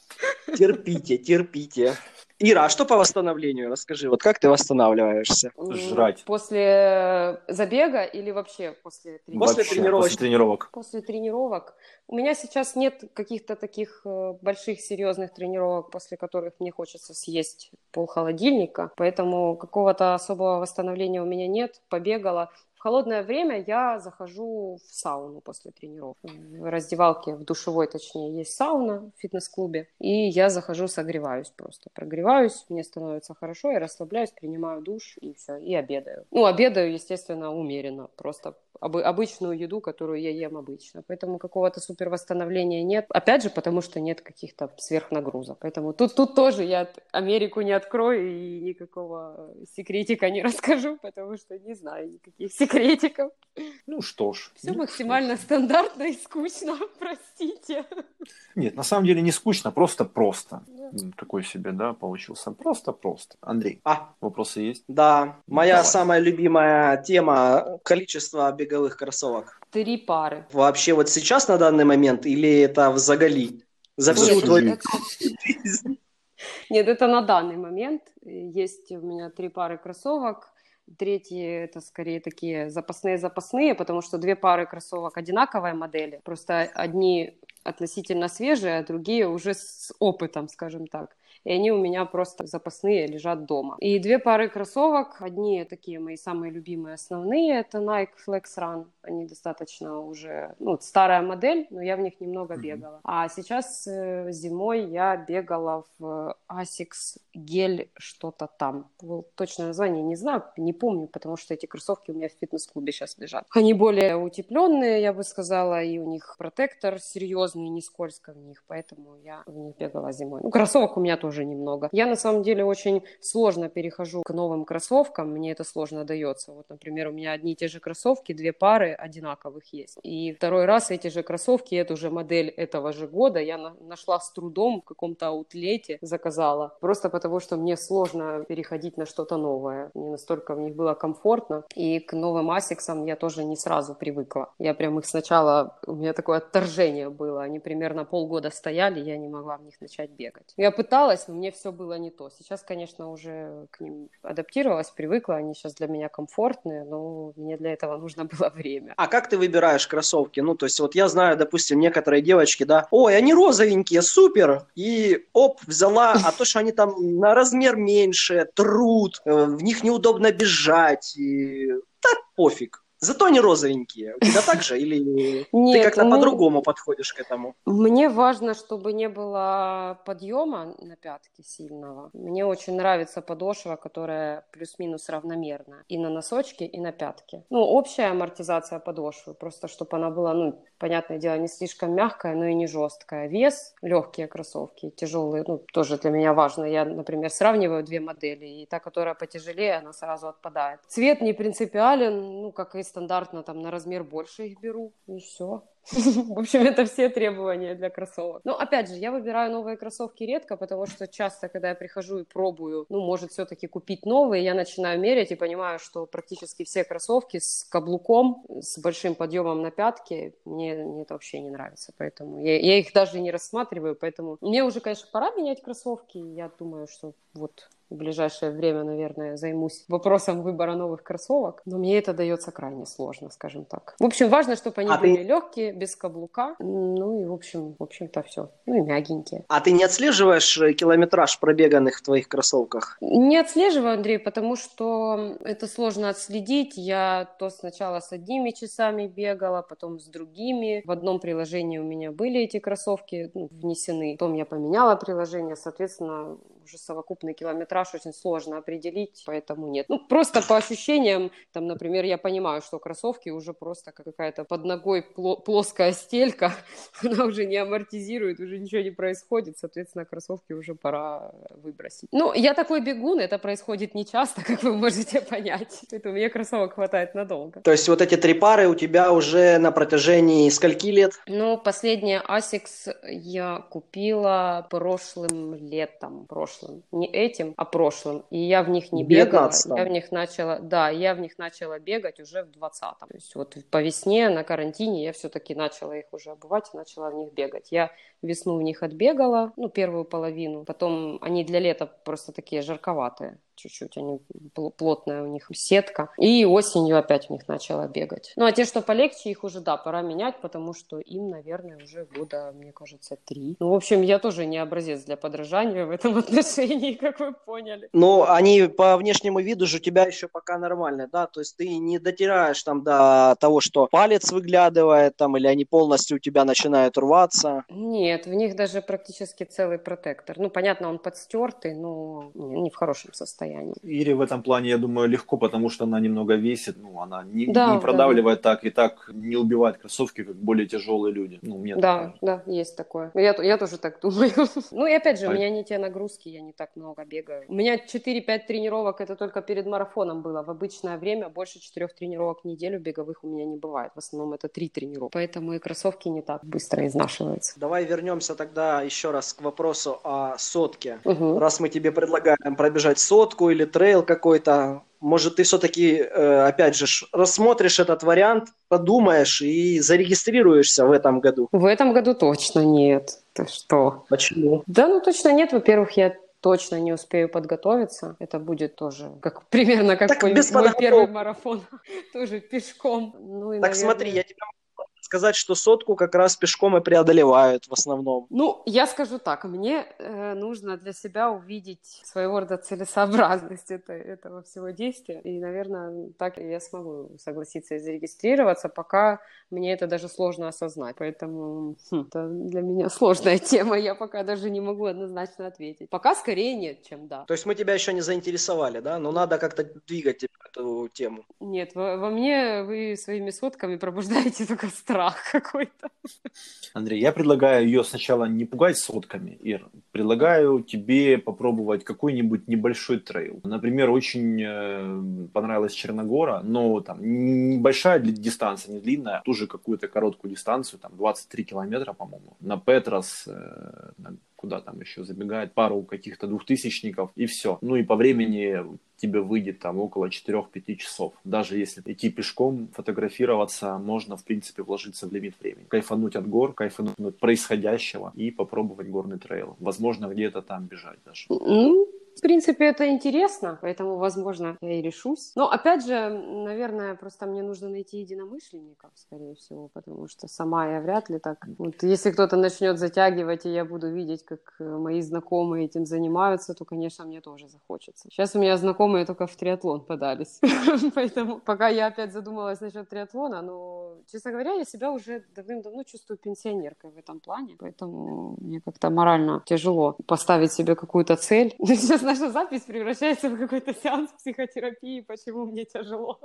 Терпите, терпите. Ира, а что по восстановлению? Расскажи, вот как ты восстанавливаешься? Жрать. После забега или вообще после тренировки? После Вообще, тренировочных- После тренировок. После тренировок. У меня сейчас нет каких-то таких э, больших серьезных тренировок, после которых мне хочется съесть полхолодильника, поэтому какого-то особого восстановления у меня нет. Побегала. Холодное время я захожу в сауну после тренировки. В раздевалке, в душевой точнее, есть сауна в фитнес-клубе. И я захожу, согреваюсь просто. Прогреваюсь, мне становится хорошо, я расслабляюсь, принимаю душ и все, и обедаю. Ну, обедаю, естественно, умеренно. Просто обы- обычную еду, которую я ем обычно. Поэтому какого-то супер восстановления нет. Опять же, потому что нет каких-то сверхнагрузок. Поэтому тут, тут тоже я Америку не открою и никакого секретика не расскажу, потому что не знаю никаких секретиков. Ну что ж. Все Ну, максимально стандартно и скучно, простите. Нет, на самом деле не скучно, просто просто. Да. Такой себе, да, получился. Просто-просто. Андрей, А, вопросы есть? да, моя Давай. самая любимая тема – количество беговых кроссовок. Три пары. Вообще вот сейчас на данный момент или это в заголи? За всю Нет, твою жизнь? Нет, это на данный момент. Есть у меня три пары кроссовок. Третьи это скорее такие запасные-запасные, потому что две пары кроссовок одинаковой модели. Просто одни относительно свежие, а другие уже с опытом, скажем так. И они у меня просто запасные лежат дома. И две пары кроссовок, одни такие мои самые любимые основные, это Nike Flex Run, они достаточно уже, ну, старая модель, но я в них немного бегала. А сейчас э, зимой я бегала в Asics гель что-то там. Точное название не знаю, не помню, потому что эти кроссовки у меня в фитнес-клубе сейчас лежат. Они более утепленные, я бы сказала, и у них протектор серьезный, не скользко в них, поэтому я в них бегала зимой. Ну, кроссовок у меня тоже немного. Я на самом деле очень сложно перехожу к новым кроссовкам, мне это сложно дается. Вот, например, у меня одни и те же кроссовки, две пары одинаковых есть. И второй раз эти же кроссовки, эту же модель этого же года я на- нашла с трудом в каком-то аутлете, заказала. Просто потому, что мне сложно переходить на что-то новое. Не настолько в них было комфортно. И к новым асиксам я тоже не сразу привыкла. Я прям их сначала, у меня такое отторжение было. Они примерно полгода стояли, я не могла в них начать бегать. Я пыталась, но мне все было не то. Сейчас, конечно, уже к ним адаптировалась, привыкла. Они сейчас для меня комфортные, но мне для этого нужно было время. А как ты выбираешь кроссовки? Ну, то есть вот я знаю, допустим, некоторые девочки, да, ой, они розовенькие, супер, и оп, взяла, а то, что они там на размер меньше, труд, э, в них неудобно бежать, и так пофиг. Зато они розовенькие. У тебя так же? Или ты как-то по-другому подходишь к этому? Мне важно, чтобы не было подъема на пятки сильного. Мне очень нравится подошва, которая плюс-минус равномерная. И на носочки, и на пятки. Ну, общая амортизация подошвы. Просто, чтобы она была, ну, понятное дело, не слишком мягкая, но и не жесткая. Вес, легкие кроссовки, тяжелые, ну, тоже для меня важно. Я, например, сравниваю две модели, и та, которая потяжелее, она сразу отпадает. Цвет не принципиален, ну, как и стандартно, там, на размер больше их беру, и все. В общем, это все требования для кроссовок. Но, опять же, я выбираю новые кроссовки редко, потому что часто, когда я прихожу и пробую, ну, может, все-таки купить новые, я начинаю мерять и понимаю, что практически все кроссовки с каблуком, с большим подъемом на пятки, мне, мне это вообще не нравится. Поэтому я, я их даже не рассматриваю, поэтому мне уже, конечно, пора менять кроссовки. Я думаю, что вот в ближайшее время, наверное, займусь вопросом выбора новых кроссовок, но мне это дается крайне сложно, скажем так. В общем, важно, чтобы они А ты- были легкие, без каблука, ну и, в общем, в общем-то, все. Ну и мягенькие. А ты не отслеживаешь э, километраж пробеганных в твоих кроссовках? Не отслеживаю, Андрей, потому что это сложно отследить. Я то сначала с одними часами бегала, потом с другими. В одном приложении у меня были эти кроссовки ну, внесены. Потом я поменяла приложение, соответственно, уже совокупный километраж очень сложно определить, поэтому нет. Ну, просто по ощущениям, там, например, я понимаю, что кроссовки уже просто как какая-то под ногой пло- плоская стелька, она уже не амортизирует, уже ничего не происходит, соответственно, кроссовки уже пора выбросить. Ну, я такой бегун, это происходит не часто, как вы можете понять, поэтому мне кроссовок хватает надолго. То есть вот эти три пары у тебя уже на протяжении скольки лет? Ну, последние Asics я купила прошлым летом, прошлым, не этим, а прошлым, и я в них не бегала, 19-м. я в них начала, да, я в них начала бегать уже в 20-м, то есть вот по весне на карантине я все-таки начала их уже обувать и начала в них бегать. Я весну в них отбегала, ну, первую половину, потом они для лета просто такие жарковатые, чуть-чуть, они пл- плотная у них сетка. И осенью опять в них начала бегать. Ну, а те, что полегче, их уже, да, пора менять, потому что им, наверное, уже года, мне кажется, три. Ну, в общем, я тоже не образец для подражания в этом отношении, как вы поняли. Но они по внешнему виду же у тебя еще пока нормальные, да? То есть ты не дотираешь там до того, что палец выглядывает там, или они полностью у тебя начинают рваться. Нет, в них даже практически целый протектор. Ну, понятно, он подстертый, но не в хорошем состоянии. Ире в этом плане, я думаю, легко, потому что она немного весит, ну, она не, Да, не да. продавливает так и так, не убивает кроссовки, как более тяжелые люди. Ну, мне Да, да, есть такое. Я, я тоже так думаю. Ну и опять же, у меня не те нагрузки, я не так много бегаю. У меня 4-5 тренировок это только перед марафоном было. В обычное время больше 4 тренировок в неделю беговых у меня не бывает. В основном это 3 тренировки. Поэтому и кроссовки не так быстро изнашиваются. Давай вернемся тогда еще раз к вопросу о сотке. Мгм. Раз мы тебе предлагаем пробежать сотку или трейл какой-то, может, ты все-таки, опять же, рассмотришь этот вариант, подумаешь и зарегистрируешься в этом году. В этом году точно нет. Ты что? Почему? Да, ну точно нет. Во-первых, я точно не успею подготовиться. Это будет тоже как примерно как Так мой, мой первый марафон. тоже пешком. Ну, и, Так смотри, наверное- я тебя сказать, что сотку как раз пешком и преодолевают в основном. Ну, я скажу так, мне э, нужно для себя увидеть своего рода целесообразность это, этого всего действия. И, наверное, так я смогу согласиться и зарегистрироваться, пока мне это даже сложно осознать. Поэтому хм, это для меня сложная тема, я пока даже не могу однозначно ответить. Пока скорее нет, чем да. То есть мы тебя еще не заинтересовали, да? Но надо как-то двигать эту тему. Нет, во, во мне вы своими сотками пробуждаете только страх какой-то. Андрей, я предлагаю ее сначала не пугать сотками, Ир. Предлагаю тебе попробовать какой-нибудь небольшой трейл. Например, очень э, понравилась Черногора, но там небольшая дистанция, не длинная, тоже какую-то короткую дистанцию, там 23 километра, по-моему. На Петрос, э, на куда там еще забегает, пару каких-то двухтысячников, и все. Ну и по времени тебе выйдет там около 4-5 часов. Даже если идти пешком, фотографироваться, можно, в принципе, вложиться в лимит времени. Кайфануть от гор, кайфануть от происходящего и попробовать горный трейл. Возможно, где-то там бежать даже. Ну, в принципе, это интересно, поэтому, возможно, я и решусь. Но, опять же, наверное, просто мне нужно найти единомышленников, скорее всего, потому что сама я вряд ли так... Вот если кто-то начнет затягивать, и я буду видеть, как э, мои знакомые этим занимаются, то, конечно, мне тоже захочется. Сейчас у меня знакомые только в триатлон подались, поэтому пока я опять задумалась насчет триатлона, но, честно говоря, я себя уже давным-давно чувствую пенсионеркой в этом плане, поэтому мне как-то морально тяжело поставить себе какую-то цель. Сейчас наша запись превращается в какой-то сеанс психотерапии, почему мне тяжело,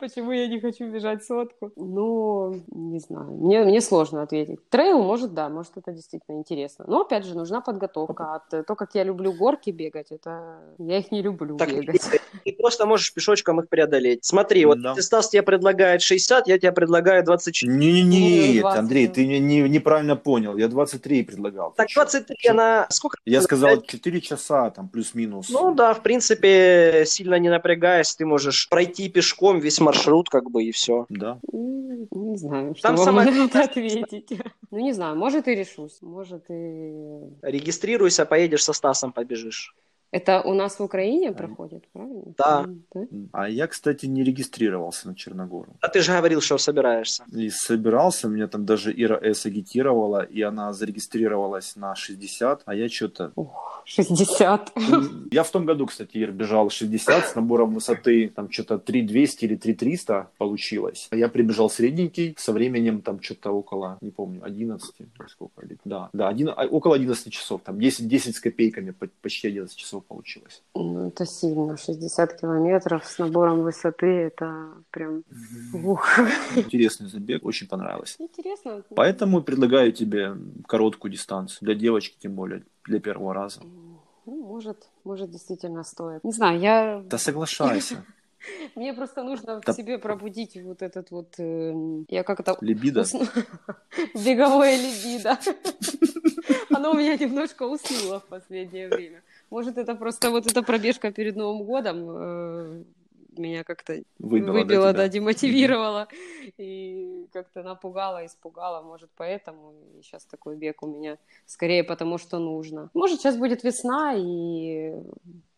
почему я не хочу бежать сотку. Ну, не знаю, мне, мне сложно ответить. Трейл, может, да, может, это действительно интересно. Но, опять же, нужна подготовка. От э, то, как я люблю горки бегать, это я их не люблю Так, бегать. ты просто можешь пешочком их преодолеть. Смотри, вот Да. Стас тебе предлагает 60, я тебе предлагаю 24. Ну, Нет, 20. Андрей, ты не- не- неправильно понял. Я 23 предлагал. Ты Так чё? 23 Чё? она... Сколько? Я сказал 4 часа, там, плюс-минус. Ну да, в принципе, сильно не напрягаясь, ты можешь пройти пешком весь маршрут, как бы, и все. Да. М, Не знаю, что Там вам это главное- ответить. Ну, не знаю, может и решусь, может и... Регистрируйся, поедешь со Стасом, побежишь. Это у нас в Украине проходит, правильно? Да. Да? А я, кстати, не регистрировался на Черногору. А ты же говорил, что собираешься. И собирался, меня там даже Ира С агитировала, и она зарегистрировалась на 60, а я что-то... Ох, 60. Я в том году, кстати, Ир, бежал 60 с набором высоты, там что-то 3200 или 3300 получилось. А я прибежал средненький, со временем там что-то около, не помню, 11, или сколько, да, да, один, а, около 11 часов, там 10, 10 с копейками, по- почти 11 часов получилось. Ну, это сильно. 60 километров с набором высоты, это прям... Ух. Интересный забег, очень понравилось. Интересно. Поэтому предлагаю тебе короткую дистанцию, для девочки тем более, для первого раза. Ну, может, может, действительно стоит. Не знаю, я... Да соглашайся, Мне просто нужно Да. в себе пробудить вот этот вот... эм, Я как это... либидо. усну- Беговое либидо. Оно у меня немножко уснуло в последнее время. Может, это просто вот эта пробежка перед Новым годом э, меня как-то Выбила, выбила, да, демотивировала и как-то напугала, испугала. Может, поэтому и сейчас такой бег у меня скорее потому, что нужно. Может, сейчас будет весна и...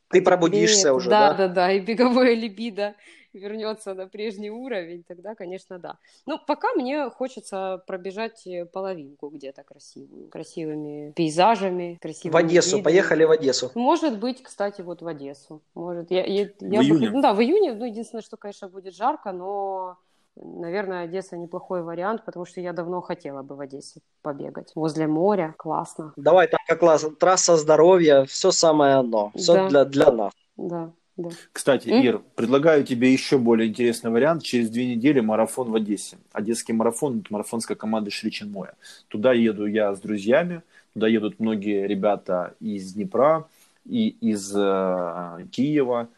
Ты пробудишься потеплеет. уже, да? да? Да, да, и беговое либидо вернется на прежний уровень, тогда, конечно, да. Ну, пока мне хочется пробежать э, половинку где-то красивую, красивыми пейзажами, В красивыми Одессу, видами. поехали в Одессу. Может быть, кстати, вот в Одессу. Может, я, я, я В бы- июне? ну да, в июне. Ну, единственное, что, конечно, будет жарко, но, наверное, Одесса неплохой вариант, потому что я давно хотела бы в Одессе побегать. Возле моря, классно. Давай, там как раз трасса здоровья, все самое оно. Все Да. для, для нас. Да, да. Кстати, М? Ир, предлагаю тебе еще более интересный вариант. Через две недели марафон в Одессе. Одесский марафон, это марафонская команда Шричин Моя. Туда еду я с друзьями, туда едут многие ребята из Днепра и из э, Киева.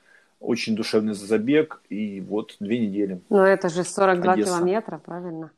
Очень душевный забег, и вот две недели. Но это же 42 Одесса. километра, правильно?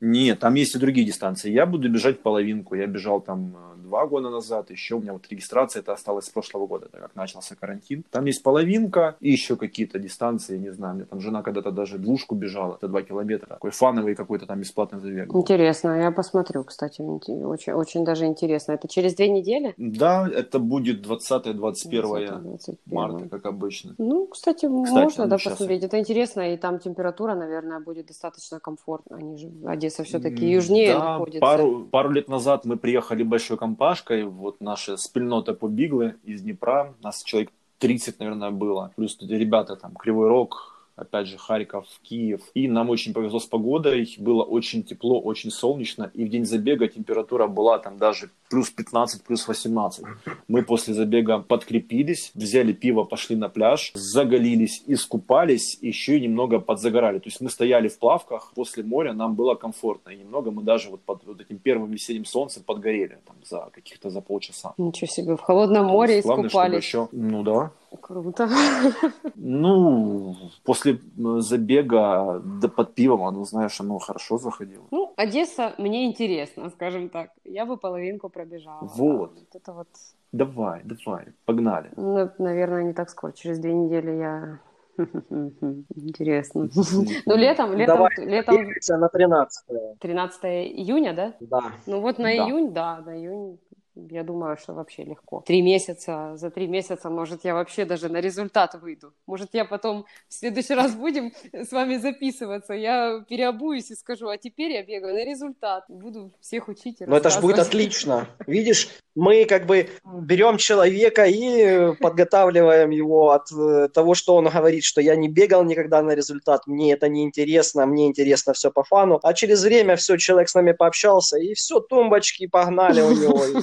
Нет, там есть и другие дистанции. Я буду бежать половинку. Я бежал там э, два года назад. Еще у меня вот регистрация это осталась с прошлого года, так как начался карантин. Там есть половинка и еще какие-то дистанции, не знаю. Меня там жена когда-то даже двушку бежала, это два километра. Такой фановый какой-то там бесплатный забег. Интересно, я посмотрю, кстати, очень, очень даже интересно. Это через две недели? Да, это будет 20-21 20-21. марта, как обычно. Ну, кстати, Кстати, можно, да, посмотреть. Это интересно, и там температура, наверное, будет достаточно комфортно. Они же, Одесса Одесса все-таки южнее Да, находится. пару, пару лет назад мы приехали большой компашкой, вот наша спільнота по Биглы из Днепра, нас человек 30, наверное, было, плюс ребята там Кривой Рог, опять же, Харьков, Киев. И нам очень повезло с погодой, было очень тепло, очень солнечно, и в день забега температура была там даже плюс 15, плюс 18. Мы после забега подкрепились, взяли пиво, пошли на пляж, заголились, искупались, еще и немного подзагорали. То есть мы стояли в плавках, после моря нам было комфортно, и немного мы даже вот под вот этим первым весенним солнцем подгорели там за каких-то за полчаса. Ничего себе, в холодном море есть главное, искупались. еще, ну да, Круто. ну, после м, забега да под пивом, оно, знаешь, оно хорошо заходило. Ну, Одесса мне интересно, скажем так. Я бы половинку пробежала. Вот. Да, это вот, Давай, давай, погнали. ну, наверное, не так скоро. Через две недели я... Интересно. Ну, летом, летом, Давай, летом на 13 13 июня, да? Да. Ну вот на Да. июнь, да, на июнь, я думаю, что вообще легко. Три месяца, за три месяца, может, я вообще даже на результат выйду. Может, я потом в следующий раз будем с вами записываться, я переобуюсь и скажу, а теперь я бегаю на результат. Буду всех учить Но это ж будет отлично. Видишь, мы как бы берем человека и подготавливаем его от э, того, что он говорит, что я не бегал никогда на результат, мне это не интересно, мне интересно все по фану. А через время все, человек с нами пообщался, и все, тумбочки погнали у него.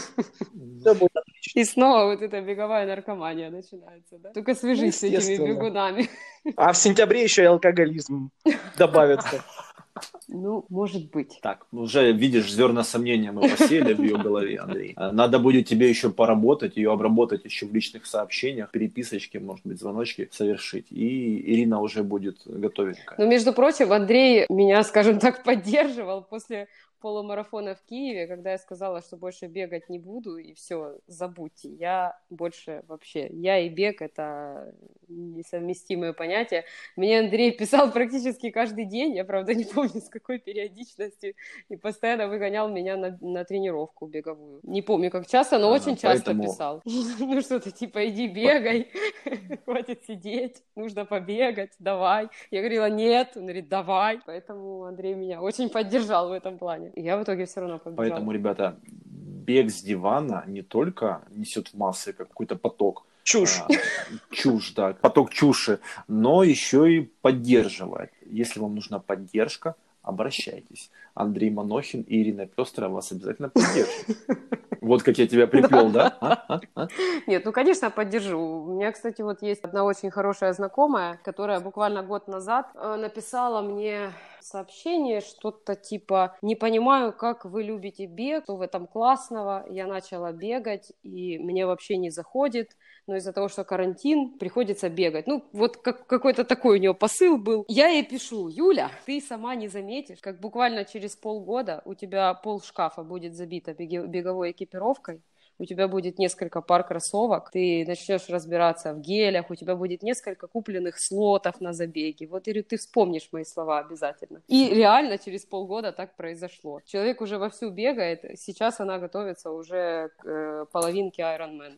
Все будет отлично. И снова вот эта беговая наркомания начинается, да? Только свяжись с этими бегунами. А в сентябре еще и алкоголизм добавится. Ну, может быть. Так, уже видишь, зерна сомнения мы посеяли в ее голове, Андрей. А, Надо будет тебе еще поработать, ее обработать еще в личных сообщениях, переписочки, может быть, звоночки совершить. И Ирина уже будет готовенькая. Но, между прочим, Андрей меня, скажем так, поддерживал после полумарафона в Киеве, когда я сказала, что больше бегать не буду, и все, забудьте. Я больше вообще, я и бег — это несовместимые понятия. Мне Андрей писал практически каждый день, я, правда, не помню, с какой периодичностью, и постоянно выгонял меня на, на тренировку беговую. Не помню, как часто, но Ага, очень часто поэтому- писал. Ну, что-то типа, иди бегай, хватит сидеть, нужно побегать, давай. Я говорила, нет, он говорит, давай. Поэтому Андрей меня очень поддержал в этом плане. И я в итоге все равно побежала. Поэтому, ребята, бег с дивана не только несет в массы какой-то поток, Чушь. а, чушь, да, поток чуши, но еще и поддерживает. Если вам нужна поддержка, обращайтесь. Андрей Манохин и Ирина Пестрова вас обязательно поддержат. Вот как я тебя приплел, да? А? А? А? Нет, ну, конечно, поддержу. У меня, кстати, вот есть одна очень хорошая знакомая, которая буквально год назад э, написала мне сообщение, что-то типа «Не понимаю, как вы любите бег, что в этом классного?» Я начала бегать, и мне вообще не заходит, но из-за того, что карантин, приходится бегать. Ну, вот как, какой-то такой у нее посыл был. Я ей пишу, Юля, ты сама не заметишь, как буквально через полгода у тебя пол шкафа будет забито беговой экипировкой, у тебя будет несколько пар кроссовок, ты начнешь разбираться в гелях, у тебя будет несколько купленных слотов на забеге. Вот, говорю, ты вспомнишь мои слова обязательно. И реально через полгода так произошло. Человек уже вовсю бегает, сейчас она готовится уже к э, половинке Ironman.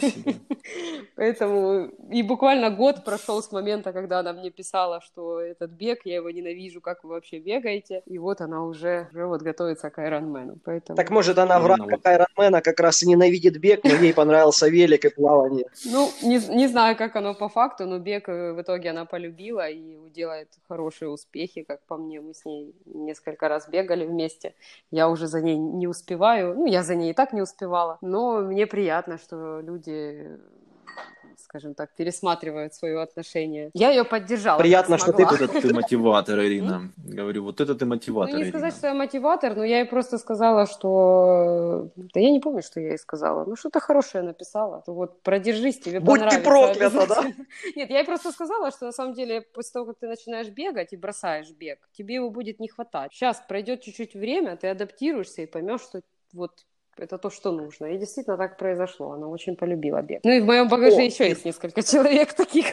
Себе. Поэтому и буквально год прошел с момента, когда она мне писала, что этот бег, я его ненавижу, как вы вообще бегаете. И вот она уже, уже вот готовится к Ironman. Поэтому... Так может она в рамках Айронмена как раз и ненавидит бег, но ей понравился велик и плавание. Ну, не, не знаю, как оно по факту, но бег э, в итоге она полюбила и делает хорошие успехи, как по мне. Мы с ней несколько раз бегали вместе. Я уже за ней не успеваю. Ну, я за ней и так не успевала. Но мне приятно, что люди скажем так, пересматривают свое отношение. Я ее поддержала. Приятно, что ты смогла. Вот это ты мотиватор, Ирина. Говорю, вот это ты мотиватор, Ну, не Ирина. сказать, что я мотиватор, но я ей просто сказала, что... Да я не помню, что я ей сказала. Ну, что-то хорошее написала. Вот, продержись, тебе Будь ты понравится проклята, да? Нет, я ей просто сказала, что на самом деле после того, как ты начинаешь бегать и бросаешь бег, тебе его будет не хватать. Сейчас пройдет чуть-чуть время, ты адаптируешься и поймешь, что вот это то, что нужно. И действительно так произошло. Она очень полюбила бег. Ну и в моем багаже О, еще есть несколько человек таких,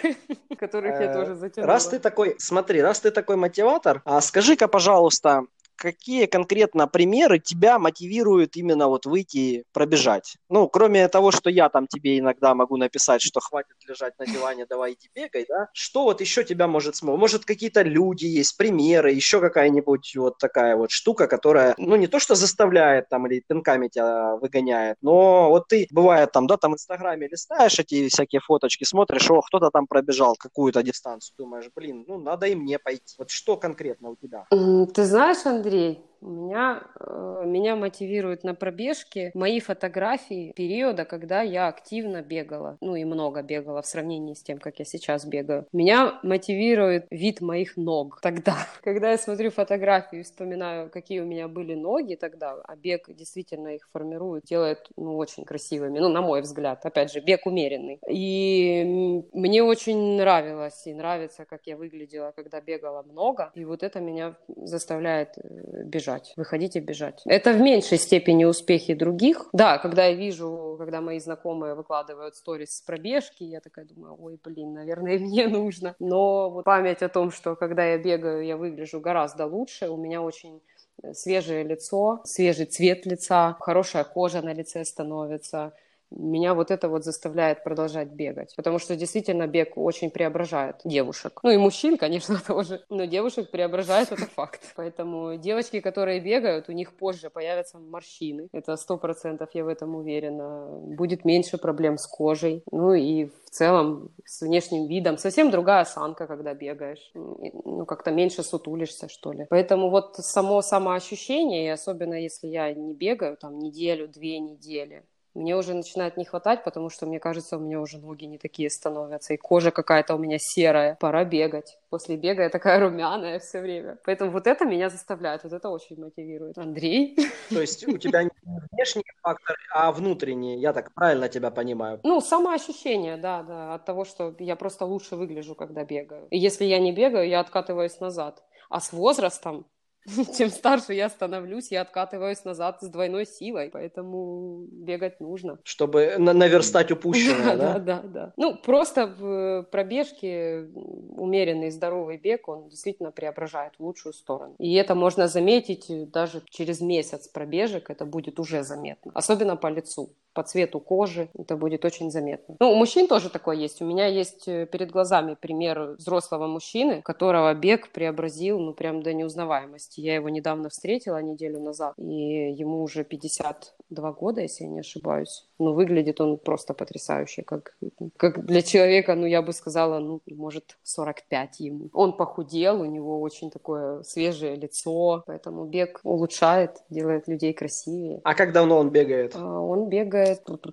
которых я Э, тоже затянула. Раз ты такой, смотри, раз ты такой мотиватор, а скажи-ка, пожалуйста, какие конкретно примеры тебя мотивируют именно вот выйти пробежать? Ну, кроме того, что я там тебе иногда могу написать, что хватит лежать на диване, давай иди бегай, да? Что вот еще тебя может смог? Может, какие-то люди есть, примеры, еще какая-нибудь вот такая вот штука, которая, ну, не то, что заставляет там или пинками тебя выгоняет, но вот ты, бывает там, да, там в Инстаграме листаешь эти всякие фоточки, смотришь, о, кто-то там пробежал какую-то дистанцию, думаешь, блин, ну, надо и мне пойти. Вот что конкретно у тебя? Ты знаешь, Андрей, меня, э, меня мотивируют на пробежке мои фотографии периода, когда я активно бегала, ну и много бегала в сравнении с тем, как я сейчас бегаю. Меня мотивирует вид моих ног тогда. Когда я смотрю фотографии и вспоминаю, какие у меня были ноги тогда, а бег действительно их формирует, делает, ну, очень красивыми, ну, на мой взгляд. Опять же, бег умеренный. И мне очень нравилось и нравится, как я выглядела, когда бегала много. И вот это меня заставляет э, бежать, выходить и бежать. Это в меньшей степени успехи других. Да, когда я вижу, когда мои знакомые выкладывают сторис с пробежки, я такая думаю, ой, блин, наверное, мне нужно. Но вот память о том, что когда я бегаю, я выгляжу гораздо лучше, у меня очень э, свежее лицо, свежий цвет лица, хорошая кожа на лице становится. Меня вот это вот заставляет продолжать бегать, потому что действительно бег очень преображает девушек. Ну и мужчин, конечно, тоже, но девушек преображает, это факт. Поэтому девочки, которые бегают, у них позже появятся морщины. Это сто процентов, я в этом уверена. Будет меньше проблем с кожей. Ну и в целом с внешним видом. Совсем другая осанка, когда бегаешь. Ну, как-то меньше сутулишься, что ли. Поэтому вот само самоощущение, и особенно если я не бегаю там неделю, две недели, мне уже начинает не хватать, потому что, мне кажется, у меня уже ноги не такие становятся, и кожа какая-то у меня серая. Пора бегать. После бега я такая румяная все время. Поэтому вот это меня заставляет, вот это очень мотивирует. Андрей? То есть у тебя не внешние факторы, а внутренние, я так правильно тебя понимаю. Ну, самоощущение, да, да, от того, что я просто лучше выгляжу, когда бегаю. И если я не бегаю, я откатываюсь назад. А с возрастом чем старше я становлюсь, я откатываюсь назад с двойной силой, поэтому бегать нужно. Чтобы на- наверстать упущенное, Да, да? да, да. Ну, просто в пробежке умеренный здоровый бег, он действительно преображает в лучшую сторону. И это можно заметить даже через месяц пробежек, это будет уже заметно. Особенно по лицу, по цвету кожи, это будет очень заметно. Ну, у мужчин тоже такое есть. У меня есть э, перед глазами пример взрослого мужчины, которого бег преобразил, ну, прям до неузнаваемости. Я его недавно встретила, неделю назад, и ему уже 52 года, если я не ошибаюсь. Ну, выглядит он просто потрясающе, как, как для человека, ну, я бы сказала, ну, может, 45 ему. Он похудел, у него очень такое свежее лицо, поэтому бег улучшает, делает людей красивее. А как давно он бегает? А Он бегает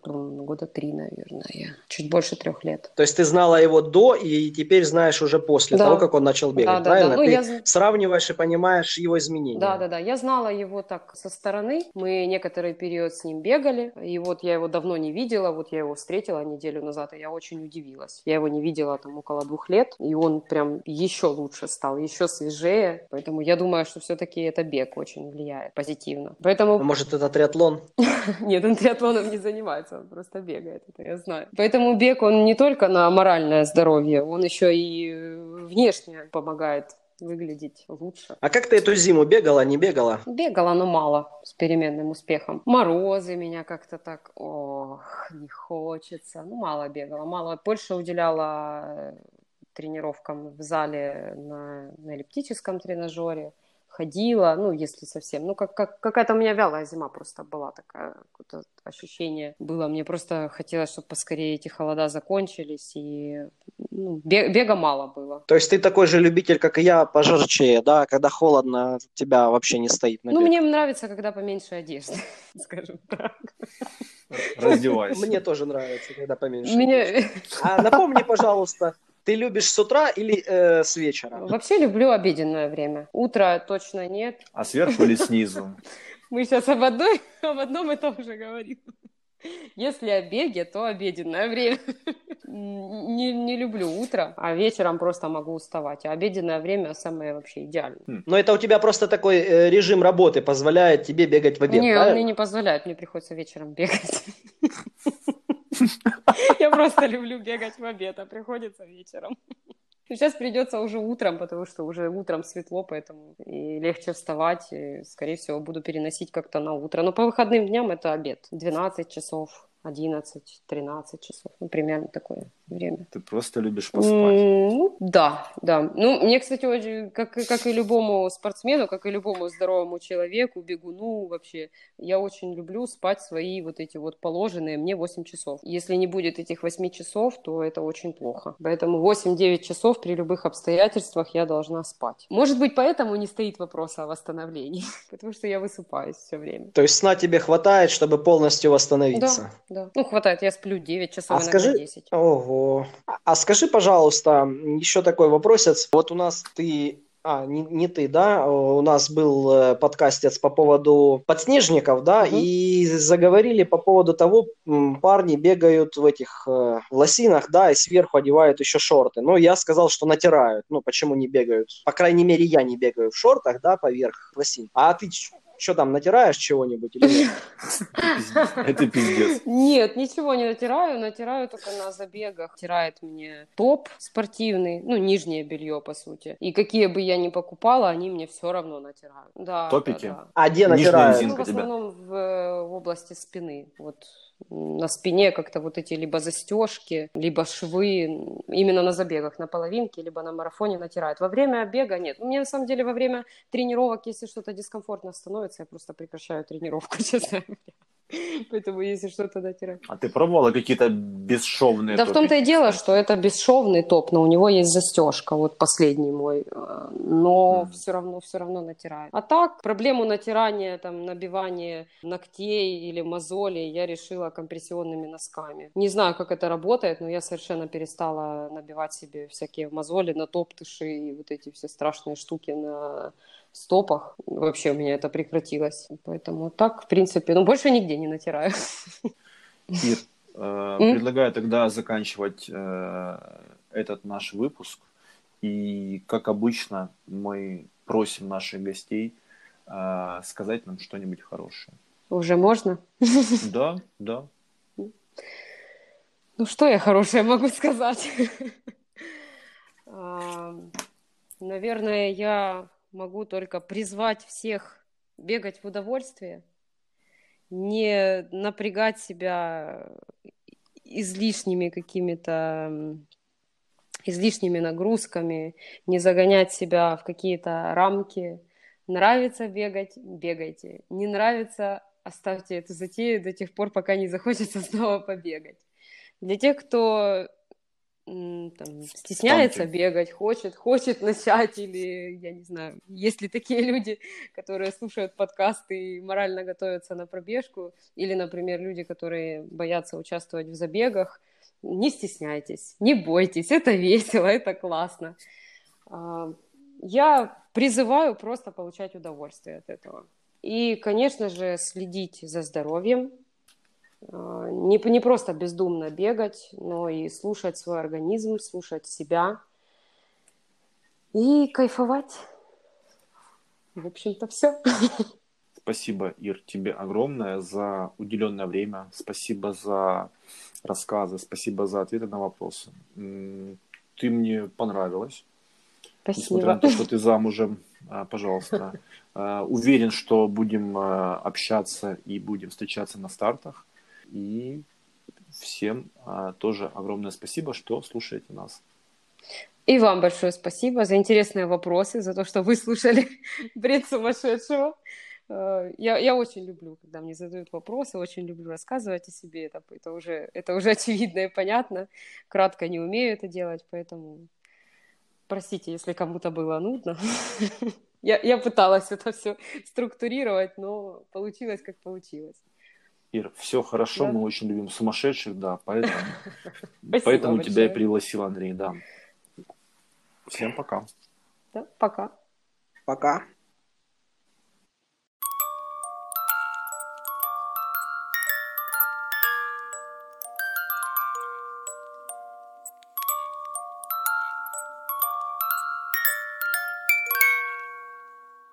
ну, года три, наверное, чуть больше трех лет. То есть ты знала его до и теперь знаешь уже после Да. того, как он начал бегать, Да, да, да. правильно? Ну, ты я сравниваешь и понимаешь его изменения. Да, да, да. Я знала его так со стороны. Мы некоторый период с ним бегали. И вот я его давно не видела. Вот я его встретила неделю назад, и я очень удивилась. Я его не видела там около двух лет, и он прям еще лучше стал, еще свежее. Поэтому я думаю, что все-таки это бег очень влияет позитивно. Поэтому Может, это триатлон? Нет, он триатлоном не занимается, он просто бегает, это я знаю. Поэтому бег, он не только на моральное здоровье, он еще и внешне помогает выглядеть лучше. А как ты эту зиму бегала, не бегала? Бегала, но мало, с переменным успехом. Морозы меня как-то так, ох, не хочется. Ну, мало бегала, мало. Больше уделяла э, тренировкам в зале на, на эллиптическом тренажере. Ходила, ну, если совсем. Ну, как, как, какая-то у меня вялая зима просто была такая, какое-то ощущение было. Мне просто хотелось, чтобы поскорее эти холода закончились, и ну, бе- бега мало было. То есть ты такой же любитель, как и я, пожарчее, да? Когда холодно, тебя вообще не стоит на Ну, бег. мне нравится, когда поменьше одежды, скажем так. Раздевайся. Мне тоже нравится, когда поменьше. Мне... А напомни, пожалуйста, ты любишь с утра или э, с вечера? Вообще люблю обеденное время. Утро точно нет. А сверху или снизу? Мы сейчас об, одной, об одном и том же говорим. Если о беге, то обеденное время. Не, не люблю утро, а вечером просто могу уставать. А обеденное время самое вообще идеальное. Но это у тебя просто такой э, режим работы позволяет тебе бегать в обед, не, он правильно? мне не позволяет, мне приходится вечером бегать. Я просто люблю бегать в обед, а приходится вечером. Сейчас придется уже утром, потому что уже утром светло, поэтому и легче вставать. И, скорее всего, буду переносить как-то на утро. Но по выходным дням это обед. 12 часов, 11-13 часов. Ну, примерно такое время. Ты просто любишь поспать. Ну, да, да. Ну, мне, кстати, очень, как, и- как и любому спортсмену, как и любому здоровому человеку, бегуну вообще, я очень люблю спать свои вот эти вот положенные мне 8 часов. Если не будет этих 8 часов, то это очень плохо. Поэтому 8-9 часов при любых обстоятельствах я должна спать. Может быть, поэтому не стоит вопроса о восстановлении, потому что я высыпаюсь все время. То есть сна тебе хватает, чтобы полностью восстановиться? Да, да. Ну, хватает, я сплю 9 часов, А иногда скажи- 10. Ого. А- скажи, пожалуйста, еще такой вопросец. Вот у нас ты, а, не, не ты, да, у нас был э, подкастец по поводу подснежников, да, Мгм. и заговорили по поводу того, парни бегают в этих э, лосинах, да, и сверху одевают еще шорты. Ну, я сказал, что натирают. Ну, почему не бегают? По крайней мере, я не бегаю в шортах, да, поверх лосин. А ты что там, натираешь чего-нибудь или нет? Это пиздец. Нет, ничего не натираю, натираю только на забегах. Натирает мне топ спортивный, ну, нижнее белье, по сути. И какие бы я ни покупала, они мне все равно натирают. Да, Топики? да, да. А где натирают? Ну, в основном в, э, в области спины. Вот на спине как-то вот эти либо застежки, либо швы, именно на забегах, на половинке, либо на марафоне натирают. Во время бега нет. Мне на самом деле во время тренировок, если что-то дискомфортно становится, я просто прекращаю тренировку, честно говоря. Поэтому если что-то натираю. А ты пробовала какие-то бесшовные Да в том-то и топики, дело, что это бесшовный топ, но у него есть застежка, вот последний мой, э, но Мгм. все равно, все равно натираю. А так, проблему натирания, там, набивания ногтей или мозолей я решила компрессионными носками. Не знаю, как это работает, но я совершенно перестала набивать себе всякие мозоли на топтыши и вот эти все страшные штуки на стопах. Вообще у меня это прекратилось. Поэтому так, в принципе, ну, больше нигде не натираю. Ир, э, предлагаю тогда заканчивать э, этот наш выпуск. И, как обычно, мы просим наших гостей э, сказать нам что-нибудь хорошее. Уже можно? Да, да. Ну, что я хорошее могу сказать? А, Наверное, я могу только призвать всех бегать в удовольствие, не напрягать себя излишними какими-то излишними нагрузками, не загонять себя в какие-то рамки. Нравится бегать, бегайте. Не нравится, оставьте эту затею до тех пор, пока не захочется снова побегать. Для тех, кто там, стесняется Танки. бегать, хочет, хочет начать, или, я не знаю, есть ли такие люди, которые слушают подкасты и морально готовятся на пробежку, или, например, люди, которые боятся участвовать в забегах, не стесняйтесь, не бойтесь, это весело, это классно. А, Я призываю просто получать удовольствие от этого. И, конечно же, следить за здоровьем, не, не просто бездумно бегать, но и слушать свой организм, слушать себя и кайфовать. В общем-то, все. Спасибо, Ир, тебе огромное за уделенное время. Спасибо за рассказы, спасибо за ответы на вопросы. Ты мне понравилась. Несмотря на Спасибо. то, что ты замужем, а, пожалуйста. А, Уверен, что будем а, общаться и будем встречаться на стартах. И всем а, тоже огромное спасибо, что слушаете нас. И вам большое спасибо за интересные вопросы, за то, что вы слушали бред сумасшедшего. Э, Я, я очень люблю, когда мне задают вопросы, очень люблю рассказывать о себе. Это, это, уже, это уже очевидно и понятно. Кратко не умею это делать, поэтому простите, если кому-то было нудно. Я, я пыталась это все структурировать, но получилось, как получилось. Ир, все хорошо, Да. мы очень любим сумасшедших, да, поэтому, поэтому тебя и пригласил Андрей, да. Всем пока. Да, пока. Пока.